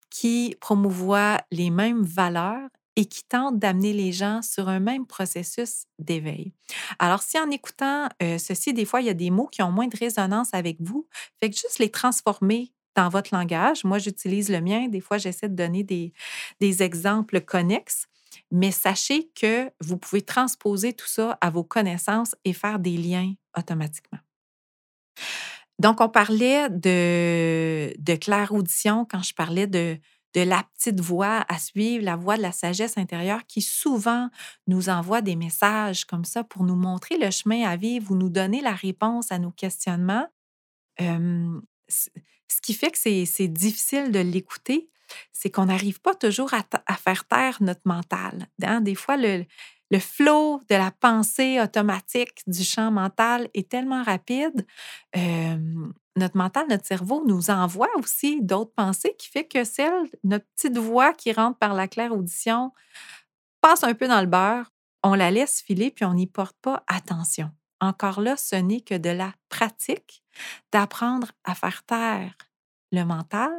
qui promouvoit les mêmes valeurs et qui tente d'amener les gens sur un même processus d'éveil. Alors, si en écoutant euh, ceci, des fois, il y a des mots qui ont moins de résonance avec vous, fait que juste les transformer dans votre langage. Moi, j'utilise le mien. Des fois, j'essaie de donner des, des exemples connexes, mais sachez que vous pouvez transposer tout ça à vos connaissances et faire des liens automatiquement. Donc, on parlait de, de claire audition quand je parlais de, de la petite voix à suivre, la voix de la sagesse intérieure qui souvent nous envoie des messages comme ça pour nous montrer le chemin à vivre ou nous donner la réponse à nos questionnements. ce qui fait que c'est difficile de l'écouter, c'est qu'on n'arrive pas toujours à, faire taire notre mental. Hein. Des fois, le, le flot de la pensée automatique du champ mental est tellement rapide. notre mental, notre cerveau nous envoie aussi d'autres pensées qui fait que celle, notre petite voix qui rentre par la claire audition, passe un peu dans le beurre, on la laisse filer puis on n'y porte pas attention. Encore là, ce n'est que de la pratique d'apprendre à faire taire le mental,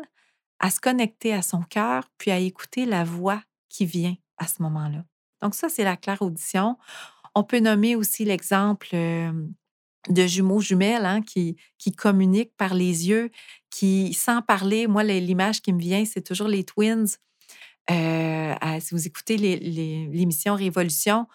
à se connecter à son cœur, puis à écouter la voix qui vient à ce moment-là. Donc, ça, c'est la claire audition. On peut nommer aussi l'exemple de jumeaux jumelles hein, qui, qui communiquent par les yeux, qui, sans parler, moi, l'image qui me vient, c'est toujours les twins. si vous écoutez l'émission Révolution,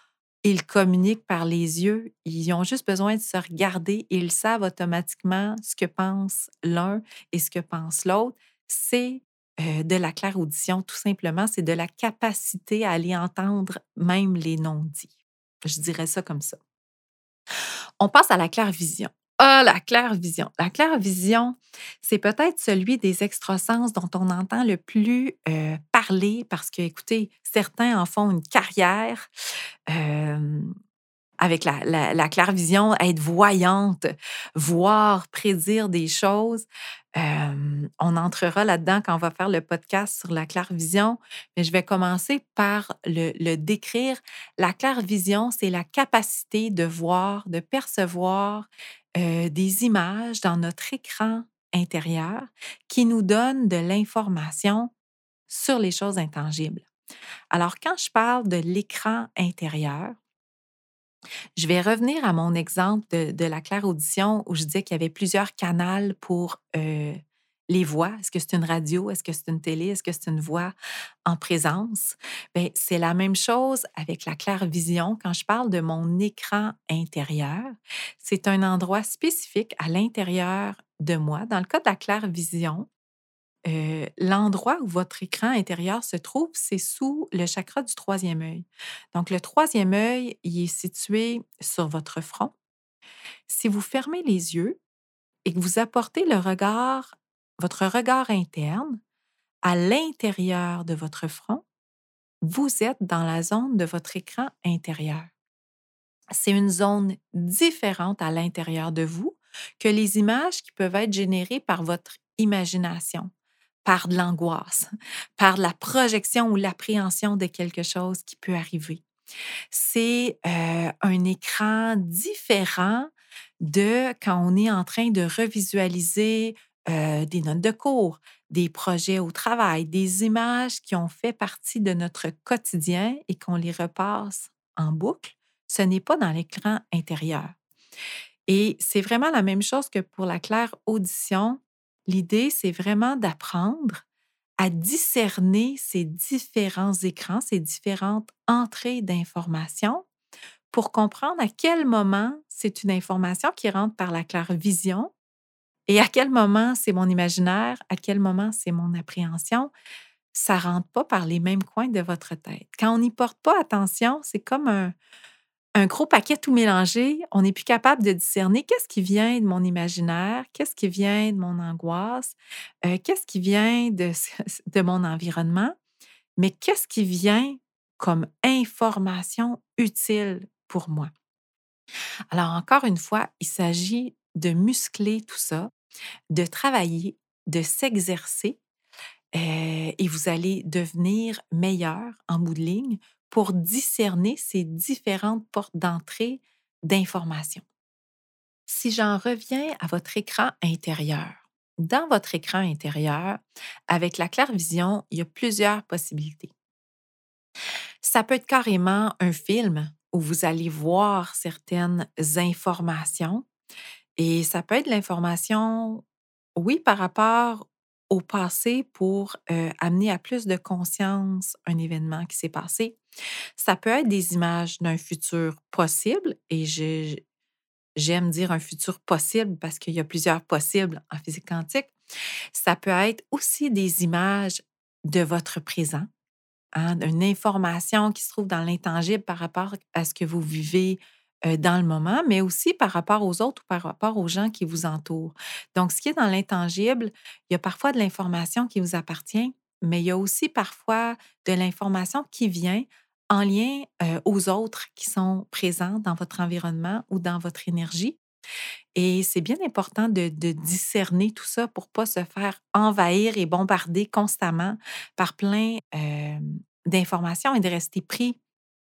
ils communiquent par les yeux. Ils ont juste besoin de se regarder ils savent automatiquement ce que pense l'un et ce que pense l'autre. C'est euh, de la claire audition, tout simplement. C'est de la capacité à aller entendre même les non-dits. Je dirais ça comme ça. On passe à la claire vision. Ah, la claire vision. La claire vision, c'est peut-être celui des extrasens dont on entend le plus euh, parler parce que, écoutez, certains en font une carrière. Euh, avec la, la, claire vision, être voyante, voir, prédire des choses. On entrera là-dedans quand on va faire le podcast sur la claire vision, mais je vais commencer par le, décrire. La claire vision, c'est la capacité de voir, de percevoir des images dans notre écran intérieur qui nous donnent de l'information sur les choses intangibles. Alors, quand je parle de l'écran intérieur, je vais revenir à mon exemple de, la claire audition où je disais qu'il y avait plusieurs canaux pour les voix. Est-ce que c'est une radio? Est-ce que c'est une télé? Est-ce que c'est une voix en présence? Ben, c'est la même chose avec la claire vision. Quand je parle de mon écran intérieur, c'est un endroit spécifique à l'intérieur de moi. Dans le cas de la claire vision, l'endroit où votre écran intérieur se trouve, c'est sous le chakra du troisième œil. Donc, le troisième œil, il est situé sur votre front. Si vous fermez les yeux et que vous apportez le regard, votre regard interne, à l'intérieur de votre front, vous êtes dans la zone de votre écran intérieur. C'est une zone différente à l'intérieur de vous que les images qui peuvent être générées par votre imagination par de l'angoisse, par la projection ou l'appréhension de quelque chose qui peut arriver. C'est euh, un écran différent de quand on est en train de revisualiser euh, des notes de cours, des projets au travail, des images qui ont fait partie de notre quotidien et qu'on les repasse en boucle. Ce n'est pas dans l'écran intérieur. Et c'est vraiment la même chose que pour la claire audition. L'idée, c'est vraiment d'apprendre à discerner ces différents écrans, ces différentes entrées d'informations pour comprendre à quel moment c'est une information qui rentre par la claire vision et à quel moment c'est mon imaginaire, à quel moment c'est mon appréhension. Ça rentre pas par les mêmes coins de votre tête. Quand on n'y porte pas attention, c'est comme un, un gros paquet tout mélangé, on n'est plus capable de discerner qu'est-ce qui vient de mon imaginaire, qu'est-ce qui vient de mon angoisse, euh, qu'est-ce qui vient de, mon environnement, mais qu'est-ce qui vient comme information utile pour moi? Alors, encore une fois, il s'agit de muscler tout ça, de travailler, de s'exercer, euh, et vous allez devenir meilleur en bout de ligne pour discerner ces différentes portes d'entrée d'informations. Si j'en reviens à votre écran intérieur, dans votre écran intérieur, avec la claire vision, il y a plusieurs possibilités. Ça peut être carrément un film où vous allez voir certaines informations et ça peut être l'information, oui, par rapport au passé pour amener à plus de conscience un événement qui s'est passé. Ça peut être des images d'un futur possible et j'aime dire un futur possible parce qu'il y a plusieurs possibles en physique quantique. Ça peut être aussi des images de votre présent, hein, une information qui se trouve dans l'intangible par rapport à ce que vous vivez dans le moment, mais aussi par rapport aux autres ou par rapport aux gens qui vous entourent. Donc, ce qui est dans l'intangible, il y a parfois de l'information qui vous appartient, mais il y a aussi parfois de l'information qui vient en lien aux autres qui sont présents dans votre environnement ou dans votre énergie. Et c'est bien important de, discerner tout ça pour ne pas se faire envahir et bombarder constamment par plein d'informations et de rester pris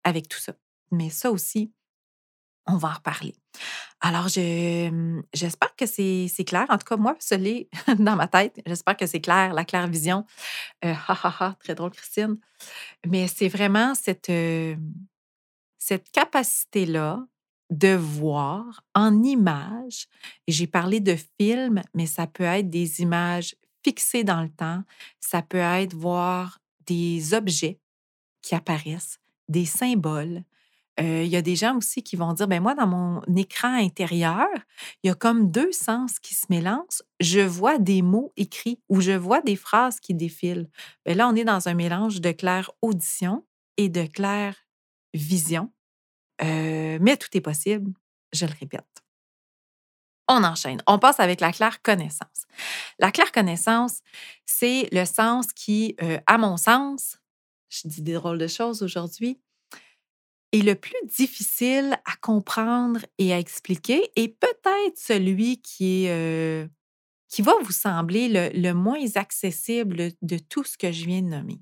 avec tout ça. Mais ça aussi, on va en reparler. Alors, mmh, j'espère que c'est clair. En tout cas, moi, ce l'est <laughs> dans ma tête. J'espère que c'est clair, la claire vision. Euh, <laughs> ha, ha, ha, très drôle, Christine. Mais c'est vraiment cette, cette capacité-là de voir en images. J'ai parlé de films, mais ça peut être des images fixées dans le temps. Ça peut être voir des objets qui apparaissent, des symboles, il y a des gens aussi qui vont dire, ben moi, dans mon écran intérieur, il y a comme deux sens qui se mélangent. Je vois des mots écrits ou je vois des phrases qui défilent. Ben là, on est dans un mélange de clair audition et de clair vision. mais tout est possible, je le répète. On enchaîne. On passe avec la claire connaissance. La claire connaissance, c'est le sens qui, à mon sens, je dis des drôles de choses aujourd'hui, est le plus difficile à comprendre et à expliquer et peut-être celui qui est qui va vous sembler le, moins accessible de tout ce que je viens de nommer.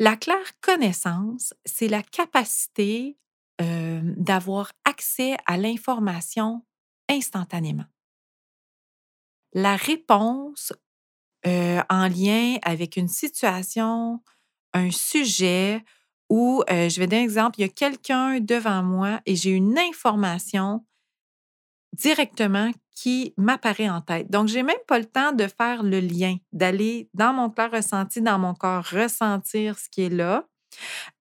La claire connaissance, c'est la capacité d'avoir accès à l'information instantanément. La réponse en lien avec une situation, un sujet ou, je vais donner un exemple, il y a quelqu'un devant moi et j'ai une information directement qui m'apparaît en tête. Donc, j'ai même pas le temps de faire le lien, d'aller dans mon corps ressenti, dans mon corps, ressentir ce qui est là,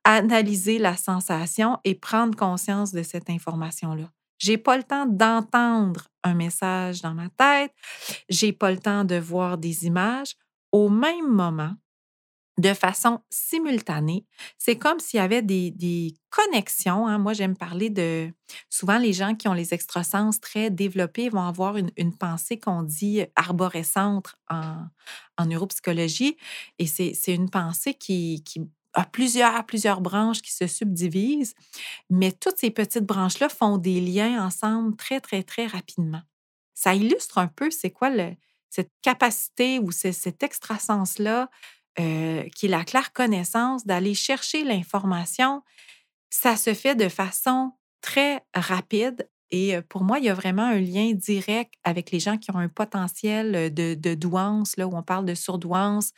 analyser la sensation et prendre conscience de cette information-là. J'ai pas le temps d'entendre un message dans ma tête. J'ai pas le temps de voir des images. Au même moment, de façon simultanée. C'est comme s'il y avait des, connexions. Hein. Moi, j'aime parler de... Souvent, les gens qui ont les extrasens très développés vont avoir une, pensée qu'on dit arborescente en, en neuropsychologie. Et c'est une pensée qui, qui a plusieurs, plusieurs branches qui se subdivisent, mais toutes ces petites branches-là font des liens ensemble très, très, très rapidement. Ça illustre un peu c'est quoi le, cette capacité ou cet extrasens-là euh, qui est la claire connaissance d'aller chercher l'information. Ça se fait de façon très rapide et pour moi, il y a vraiment un lien direct avec les gens qui ont un potentiel de, de douance, là, où on parle de surdouance,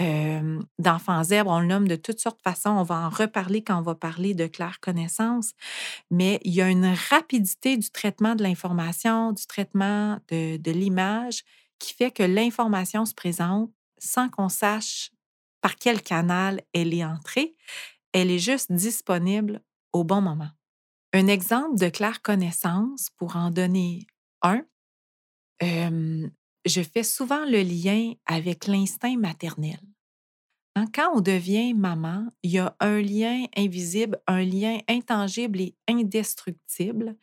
euh, d'enfants zèbres, on le nomme de toutes sortes de façons. On va en reparler quand on va parler de claire connaissance. Mais il y a une rapidité du traitement de l'information, du traitement de l'image qui fait que l'information se présente sans qu'on sache par quel canal elle est entrée. Elle est juste disponible au bon moment. Un exemple de claire connaissance, pour en donner un, je fais souvent le lien avec l'instinct maternel. Hein, quand on devient maman, il y a un lien invisible, un lien intangible et indestructible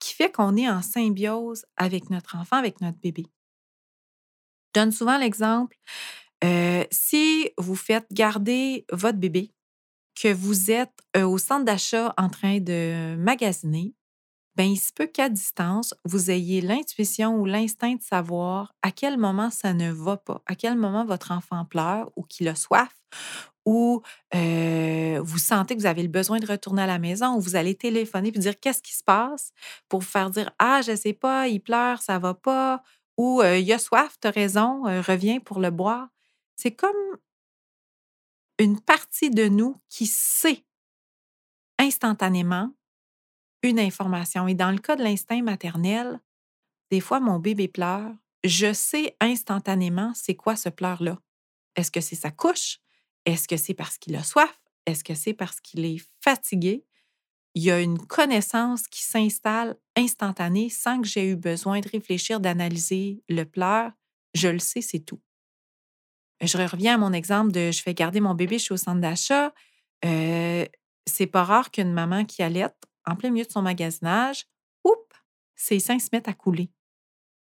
qui fait qu'on est en symbiose avec notre enfant, avec notre bébé. Je donne souvent l'exemple, si vous faites garder votre bébé que vous êtes au centre d'achat en train de magasiner, ben il se peut qu'à distance, vous ayez l'intuition ou l'instinct de savoir à quel moment ça ne va pas, à quel moment votre enfant pleure ou qu'il a soif ou vous sentez que vous avez le besoin de retourner à la maison ou vous allez téléphoner et dire qu'est-ce qui se passe pour vous faire dire Ah, je sais pas, il pleure, ça va pas ou il a soif, tu as raison, reviens pour le boire. C'est comme une partie de nous qui sait instantanément une information. Et dans le cas de l'instinct maternel, des fois, mon bébé pleure, je sais instantanément c'est quoi ce pleur-là. Est-ce que c'est sa couche? Est-ce que c'est parce qu'il a soif? Est-ce que c'est parce qu'il est fatigué? Il y a une connaissance qui s'installe instantanée sans que j'ai eu besoin de réfléchir, d'analyser le pleur. Je le sais, c'est tout. Je reviens à mon exemple de je fais garder mon bébé, je suis au centre d'achat. Euh, c'est pas rare qu'une maman qui allait en plein milieu de son magasinage, oups, ses seins se mettent à couler.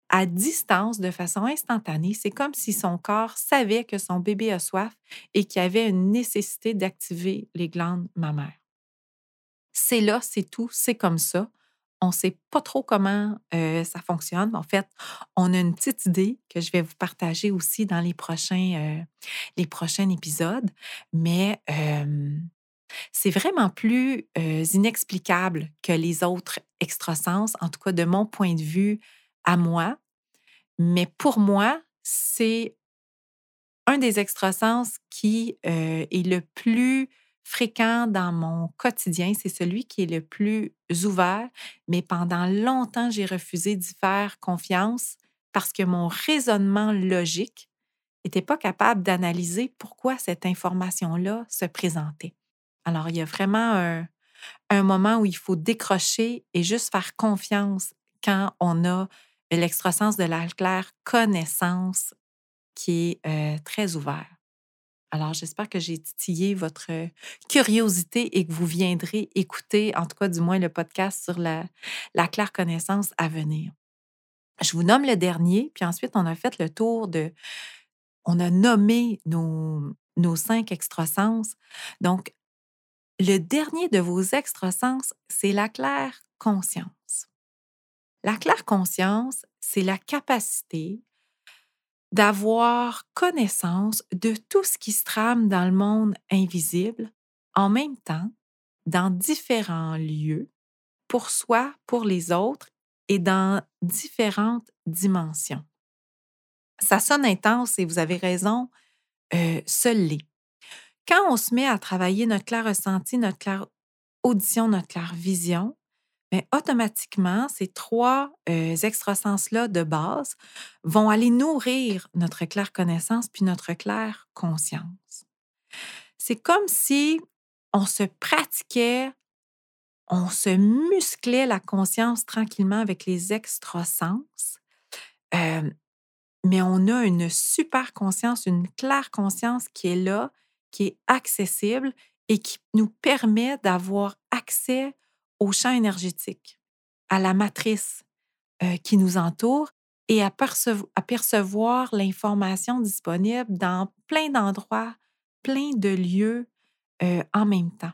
À distance, de façon instantanée, c'est comme si son corps savait que son bébé a soif et qu'il avait une nécessité d'activer les glandes mammaires. C'est là, c'est tout, c'est comme ça. On ne sait pas trop comment ça fonctionne. En fait, on a une petite idée que je vais vous partager aussi dans les prochains, les prochains épisodes, mais c'est vraiment plus inexplicable que les autres extrasens, en tout cas de mon point de vue à moi. Mais pour moi, c'est un des extrasens qui est le plus fréquent dans mon quotidien, c'est celui qui est le plus ouvert, mais pendant longtemps, j'ai refusé d'y faire confiance parce que mon raisonnement logique n'était pas capable d'analyser pourquoi cette information-là se présentait. Alors, il y a vraiment un moment où il faut décrocher et juste faire confiance quand on a l'extrasens de la claire connaissance qui est euh, très ouvert. Alors, j'espère que j'ai titillé votre curiosité et que vous viendrez écouter, en tout cas, du moins, le podcast sur la, la claire connaissance à venir. Je vous nomme le dernier, puis ensuite, on a fait le tour de. On a nommé nos, nos cinq extrasens. Donc, le dernier de vos extrasens, c'est la claire conscience. La claire conscience, c'est la capacité d'avoir connaissance de tout ce qui se trame dans le monde invisible en même temps, dans différents lieux, pour soi, pour les autres et dans différentes dimensions. Ça sonne intense et vous avez raison, euh, seul l'est. Quand on se met à travailler notre clair ressenti, notre clair audition, notre clair vision, mais automatiquement, ces trois euh, extrasens-là de base vont aller nourrir notre claire connaissance puis notre claire conscience. C'est comme si on se pratiquait, on se musclait la conscience tranquillement avec les extrasens, euh, mais on a une super conscience, une claire conscience qui est là, qui est accessible et qui nous permet d'avoir accès au champ énergétique, à la matrice euh, qui nous entoure et à, percevoir l'information disponible dans plein d'endroits, plein de lieux euh, en même temps.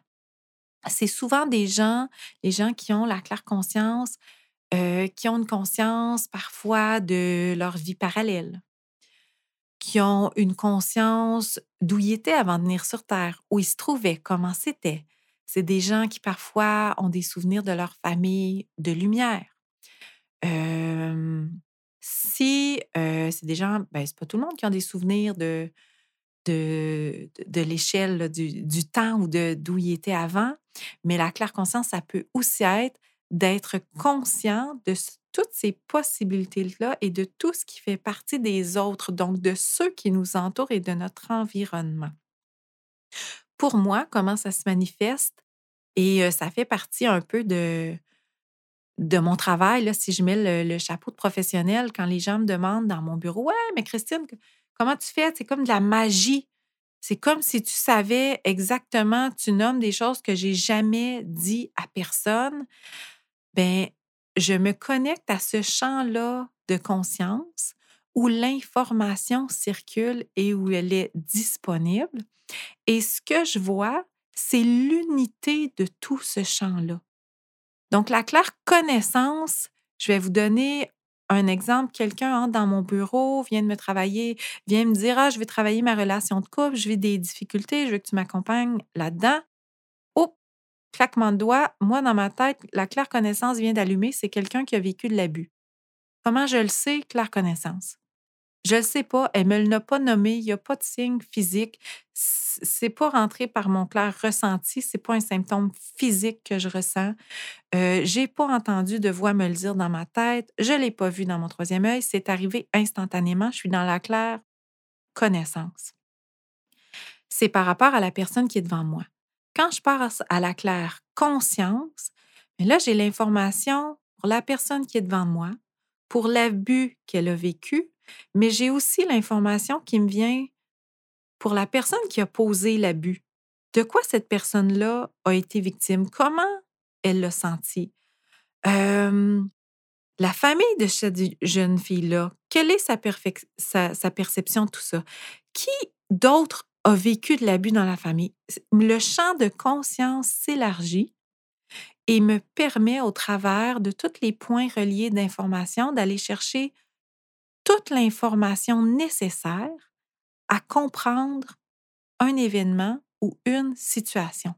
C'est souvent des gens, les gens qui ont la claire conscience, euh, qui ont une conscience parfois de leur vie parallèle, qui ont une conscience d'où ils étaient avant de venir sur Terre, où ils se trouvaient, comment c'était, c'est des gens qui parfois ont des souvenirs de leur famille de lumière. si c'est des gens, ben, c'est pas tout le monde qui a des souvenirs de, de, de, l'échelle du, temps ou d'où il était avant, mais la claire conscience, ça peut aussi être d'être conscient de toutes ces possibilités-là et de tout ce qui fait partie des autres, donc de ceux qui nous entourent et de notre environnement pour moi, comment ça se manifeste. Et ça fait partie un peu de, de mon travail, là, si je mets le, chapeau de professionnel, quand les gens me demandent dans mon bureau, Ouais, mais Christine, comment tu fais? C'est comme de la magie. C'est comme si tu savais exactement, tu nommes des choses que j'ai jamais dit à personne. Ben, je me connecte à ce champ-là de conscience où l'information circule et où elle est disponible. Et ce que je vois, c'est l'unité de tout ce champ-là. Donc, la claire connaissance, je vais vous donner un exemple. Quelqu'un entre dans mon bureau, vient de me travailler, vient me dire Ah, je vais travailler ma relation de couple, je vis des difficultés, je veux que tu m'accompagnes là-dedans. Oh, claquement de doigts, moi, dans ma tête, la claire connaissance vient d'allumer, c'est quelqu'un qui a vécu de l'abus. Comment je le sais, claire connaissance? Je ne sais pas, elle me l'a pas nommé, il n'y a pas de signe physique. C'est pas rentré par mon clair ressenti, c'est pas un symptôme physique que je ressens. Euh, j'ai pas entendu de voix me le dire dans ma tête, je l'ai pas vu dans mon troisième œil, c'est arrivé instantanément, je suis dans la claire connaissance. C'est par rapport à la personne qui est devant moi. Quand je passe à la claire conscience, là, j'ai l'information pour la personne qui est devant moi, pour l'abus qu'elle a vécu, mais j'ai aussi l'information qui me vient pour la personne qui a posé l'abus. De quoi cette personne-là a été victime? Comment elle l'a senti? la famille de cette jeune fille-là, quelle est sa, sa, perception de tout ça? Qui d'autre a vécu de l'abus dans la famille? Le champ de conscience s'élargit et me permet, au travers de tous les points reliés d'information, d'aller chercher toute l'information nécessaire à comprendre un événement ou une situation.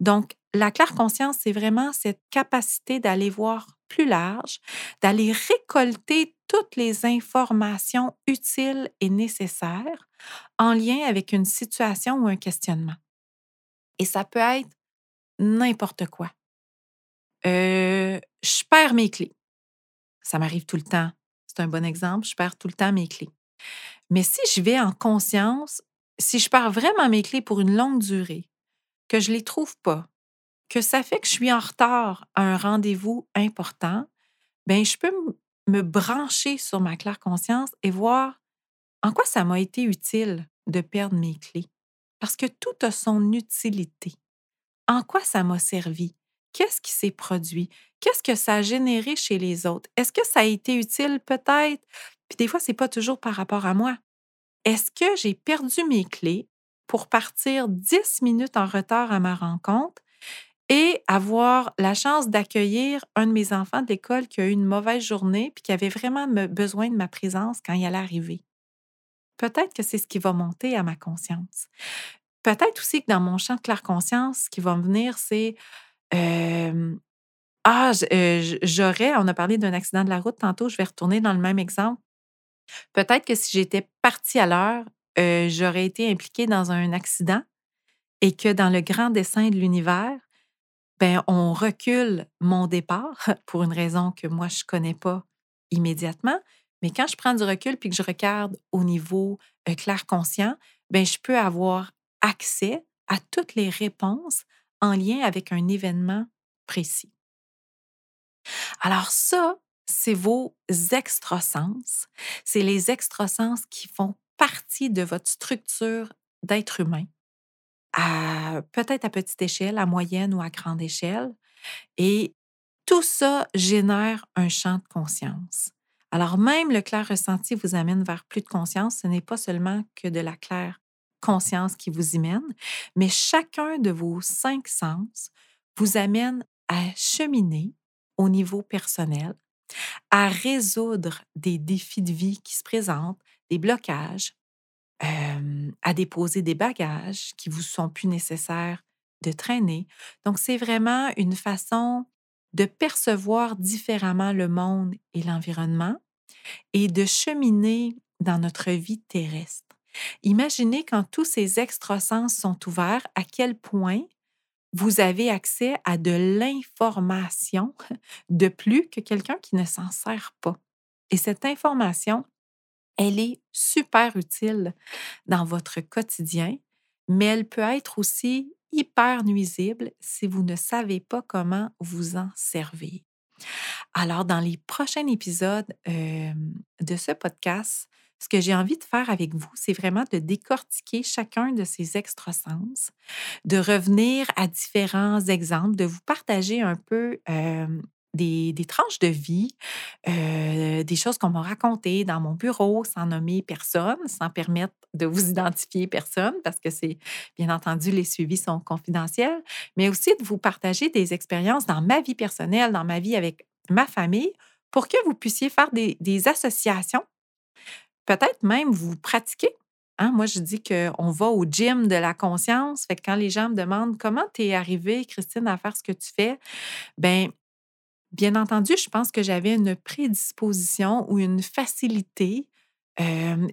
Donc, la claire conscience, c'est vraiment cette capacité d'aller voir plus large, d'aller récolter toutes les informations utiles et nécessaires en lien avec une situation ou un questionnement. Et ça peut être n'importe quoi. Euh, je perds mes clés. Ça m'arrive tout le temps c'est un bon exemple. Je perds tout le temps mes clés. Mais si je vais en conscience, si je perds vraiment mes clés pour une longue durée, que je ne les trouve pas, que ça fait que je suis en retard à un rendez-vous important, ben je peux me brancher sur ma claire conscience et voir en quoi ça m'a été utile de perdre mes clés. Parce que tout a son utilité. En quoi ça m'a servi? Qu'est-ce qui s'est produit? Qu'est-ce que ça a généré chez les autres? Est-ce que ça a été utile? Peut-être? Puis des fois, ce n'est pas toujours par rapport à moi. Est-ce que j'ai perdu mes clés pour partir dix minutes en retard à ma rencontre et avoir la chance d'accueillir un de mes enfants de l'école qui a eu une mauvaise journée puis qui avait vraiment besoin de ma présence quand il allait arriver? Peut-être que c'est ce qui va monter à ma conscience. Peut-être aussi que dans mon champ de claire conscience, ce qui va me venir, c'est ah, j'aurais, on a parlé d'un accident de la route tantôt, je vais retourner dans le même exemple. Peut-être que si j'étais partie à l'heure, j'aurais été impliquée dans un accident et que dans le grand dessin de l'univers, ben, on recule mon départ <laughs> pour une raison que moi, je ne connais pas immédiatement. Mais quand je prends du recul puis que je regarde au niveau clair conscient, ben, je peux avoir accès à toutes les réponses en lien avec un événement précis. Alors ça, c'est vos extrasens. C'est les extrasens qui font partie de votre structure d'être humain, peut-être à petite échelle, à moyenne ou à grande échelle. Et tout ça génère un champ de conscience. Alors même le clair ressenti vous amène vers plus de conscience, ce n'est pas seulement que de la claire conscience qui vous y mène, mais chacun de vos cinq sens vous amène à cheminer au niveau personnel, à résoudre des défis de vie qui se présentent, des blocages, à déposer des bagages qui vous sont plus nécessaires de traîner. Donc, c'est vraiment une façon de percevoir différemment le monde et l'environnement et de cheminer dans notre vie terrestre. Imaginez quand tous ces extrasens sont ouverts, à quel point vous avez accès à de l'information de plus que quelqu'un qui ne s'en sert pas. Et cette information, elle est super utile dans votre quotidien, mais elle peut être aussi hyper nuisible si vous ne savez pas comment vous en servir. Alors, dans les prochains épisodes de ce podcast, ce que j'ai envie de faire avec vous, c'est vraiment de décortiquer chacun de ces extrasens, de revenir à différents exemples, de vous partager un peu des, tranches de vie, des choses qu'on m'a racontées dans mon bureau sans nommer personne, sans permettre de vous identifier personne, parce que c'est, bien entendu, les suivis sont confidentiels, mais aussi de vous partager des expériences dans ma vie personnelle, dans ma vie avec ma famille, pour que vous puissiez faire des, des associations peut-être même vous pratiquez. Hein? Moi, je dis qu'on va au gym de la conscience. Quand les gens me demandent comment tu es arrivée, Christine, à faire ce que tu fais, ben bien entendu, je pense que j'avais une prédisposition ou une facilité.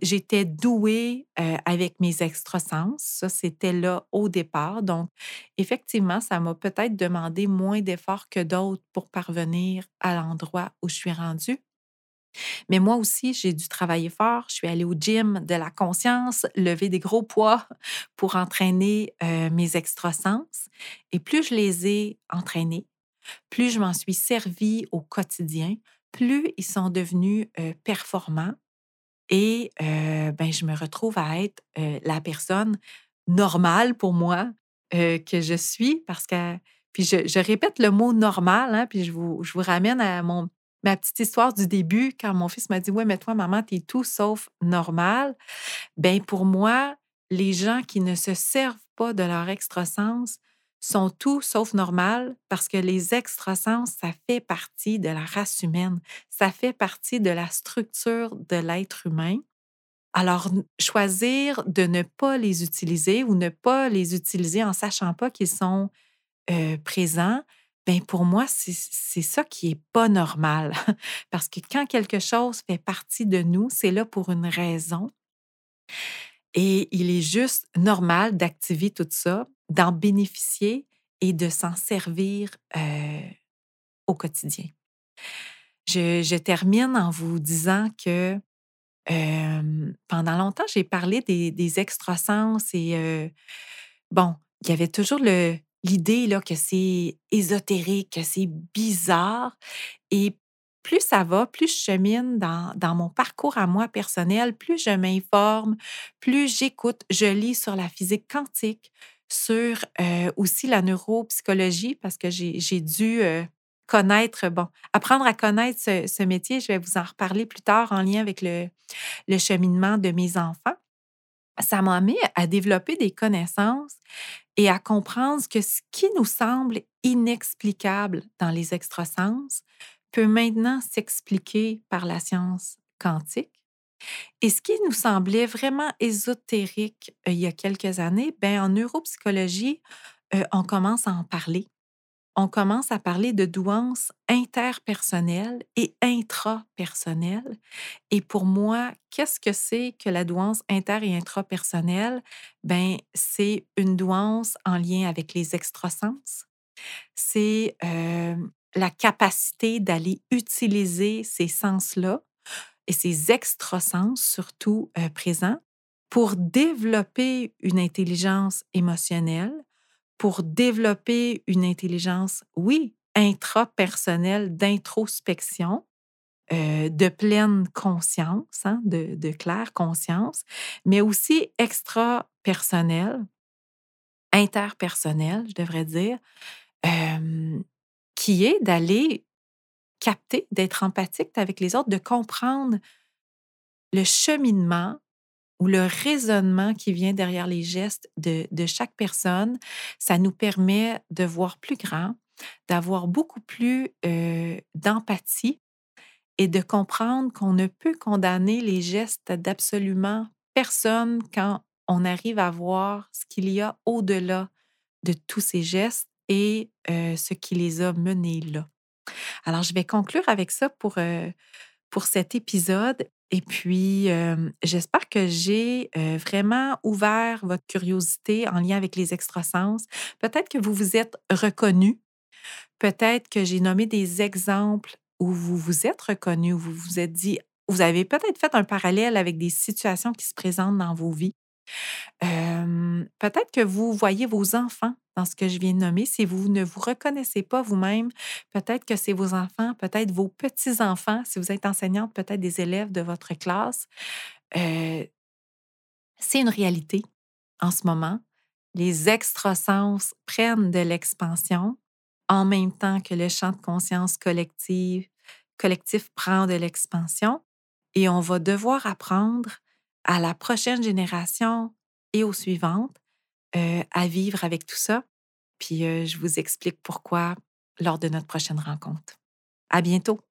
J'étais douée avec mes extrasens. Ça, c'était là au départ. Donc, effectivement, ça m'a peut-être demandé moins d'efforts que d'autres pour parvenir à l'endroit où je suis rendue. Mais moi aussi, j'ai dû travailler fort. Je suis allée au gym de la conscience, lever des gros poids pour entraîner mes extrasens. Et plus je les ai entraînés, plus je m'en suis servi au quotidien, plus ils sont devenus performants. Et ben, je me retrouve à être la personne normale pour moi que je suis parce que puis je, répète le mot normal, hein, puis je vous, je vous ramène à mon, ma petite histoire du début, quand mon fils m'a dit Ouais, mais toi, maman, t'es tout sauf normal. Ben pour moi, les gens qui ne se servent pas de leur extrasens sont tout sauf normal parce que les extrasens, ça fait partie de la race humaine, ça fait partie de la structure de l'être humain. Alors, choisir de ne pas les utiliser ou ne pas les utiliser en sachant pas qu'ils sont euh, présents, ben pour moi, c'est ça qui est pas normal. <laughs> Parce que quand quelque chose fait partie de nous, c'est là pour une raison. Et il est juste normal d'activer tout ça, d'en bénéficier et de s'en servir au quotidien. Je, termine en vous disant que pendant longtemps, j'ai parlé des, des extrasens et bon, il y avait toujours le, l'idée là, que c'est ésotérique, que c'est bizarre. Et plus ça va, plus je chemine dans, dans mon parcours à moi personnel, plus je m'informe, plus j'écoute, je lis sur la physique quantique, sur euh, aussi la neuropsychologie, parce que j'ai dû euh, connaître, bon, apprendre à connaître ce, métier. Je vais vous en reparler plus tard en lien avec le, le cheminement de mes enfants. Ça m'a amené à développer des connaissances et à comprendre que ce qui nous semble inexplicable dans les extrasens peut maintenant s'expliquer par la science quantique. Et ce qui nous semblait vraiment ésotérique euh, il y a quelques années, ben, en neuropsychologie, euh, on commence à en parler on commence à parler de douance interpersonnelle et intrapersonnelle. Et pour moi, qu'est-ce que c'est que la douance inter- et intrapersonnelle? Ben, c'est une douance en lien avec les extrasens. C'est la capacité d'aller utiliser ces sens-là et ces extrasens surtout présents pour développer une intelligence émotionnelle, pour développer une intelligence, oui, intrapersonnelle, d'introspection, euh, de pleine conscience, hein, de, claire conscience, mais aussi extra-personnelle, interpersonnelle, je devrais dire, euh, qui est d'aller capter, d'être empathique avec les autres, de comprendre le cheminement ou le raisonnement qui vient derrière les gestes de, chaque personne, ça nous permet de voir plus grand, d'avoir beaucoup plus euh, d'empathie et de comprendre qu'on ne peut condamner les gestes d'absolument personne quand on arrive à voir ce qu'il y a au-delà de tous ces gestes et euh, ce qui les a menés là. Alors, je vais conclure avec ça pour, euh, pour cet épisode et puis, j'espère que j'ai vraiment ouvert votre curiosité en lien avec les extrasens. Peut-être que vous vous êtes reconnu. Peut-être que j'ai nommé des exemples où vous vous êtes reconnu, où vous vous êtes dit, vous avez peut-être fait un parallèle avec des situations qui se présentent dans vos vies. Peut-être que vous voyez vos enfants dans ce que je viens de nommer. Si vous ne vous reconnaissez pas vous-même, peut-être que c'est vos enfants, peut-être vos petits-enfants, si vous êtes enseignante, peut-être des élèves de votre classe. c'est une réalité en ce moment. Les extrasens prennent de l'expansion en même temps que le champ de conscience collective, collectif prend de l'expansion et on va devoir apprendre à la prochaine génération et aux suivantes euh, à vivre avec tout ça. Puis euh, je vous explique pourquoi lors de notre prochaine rencontre. À bientôt!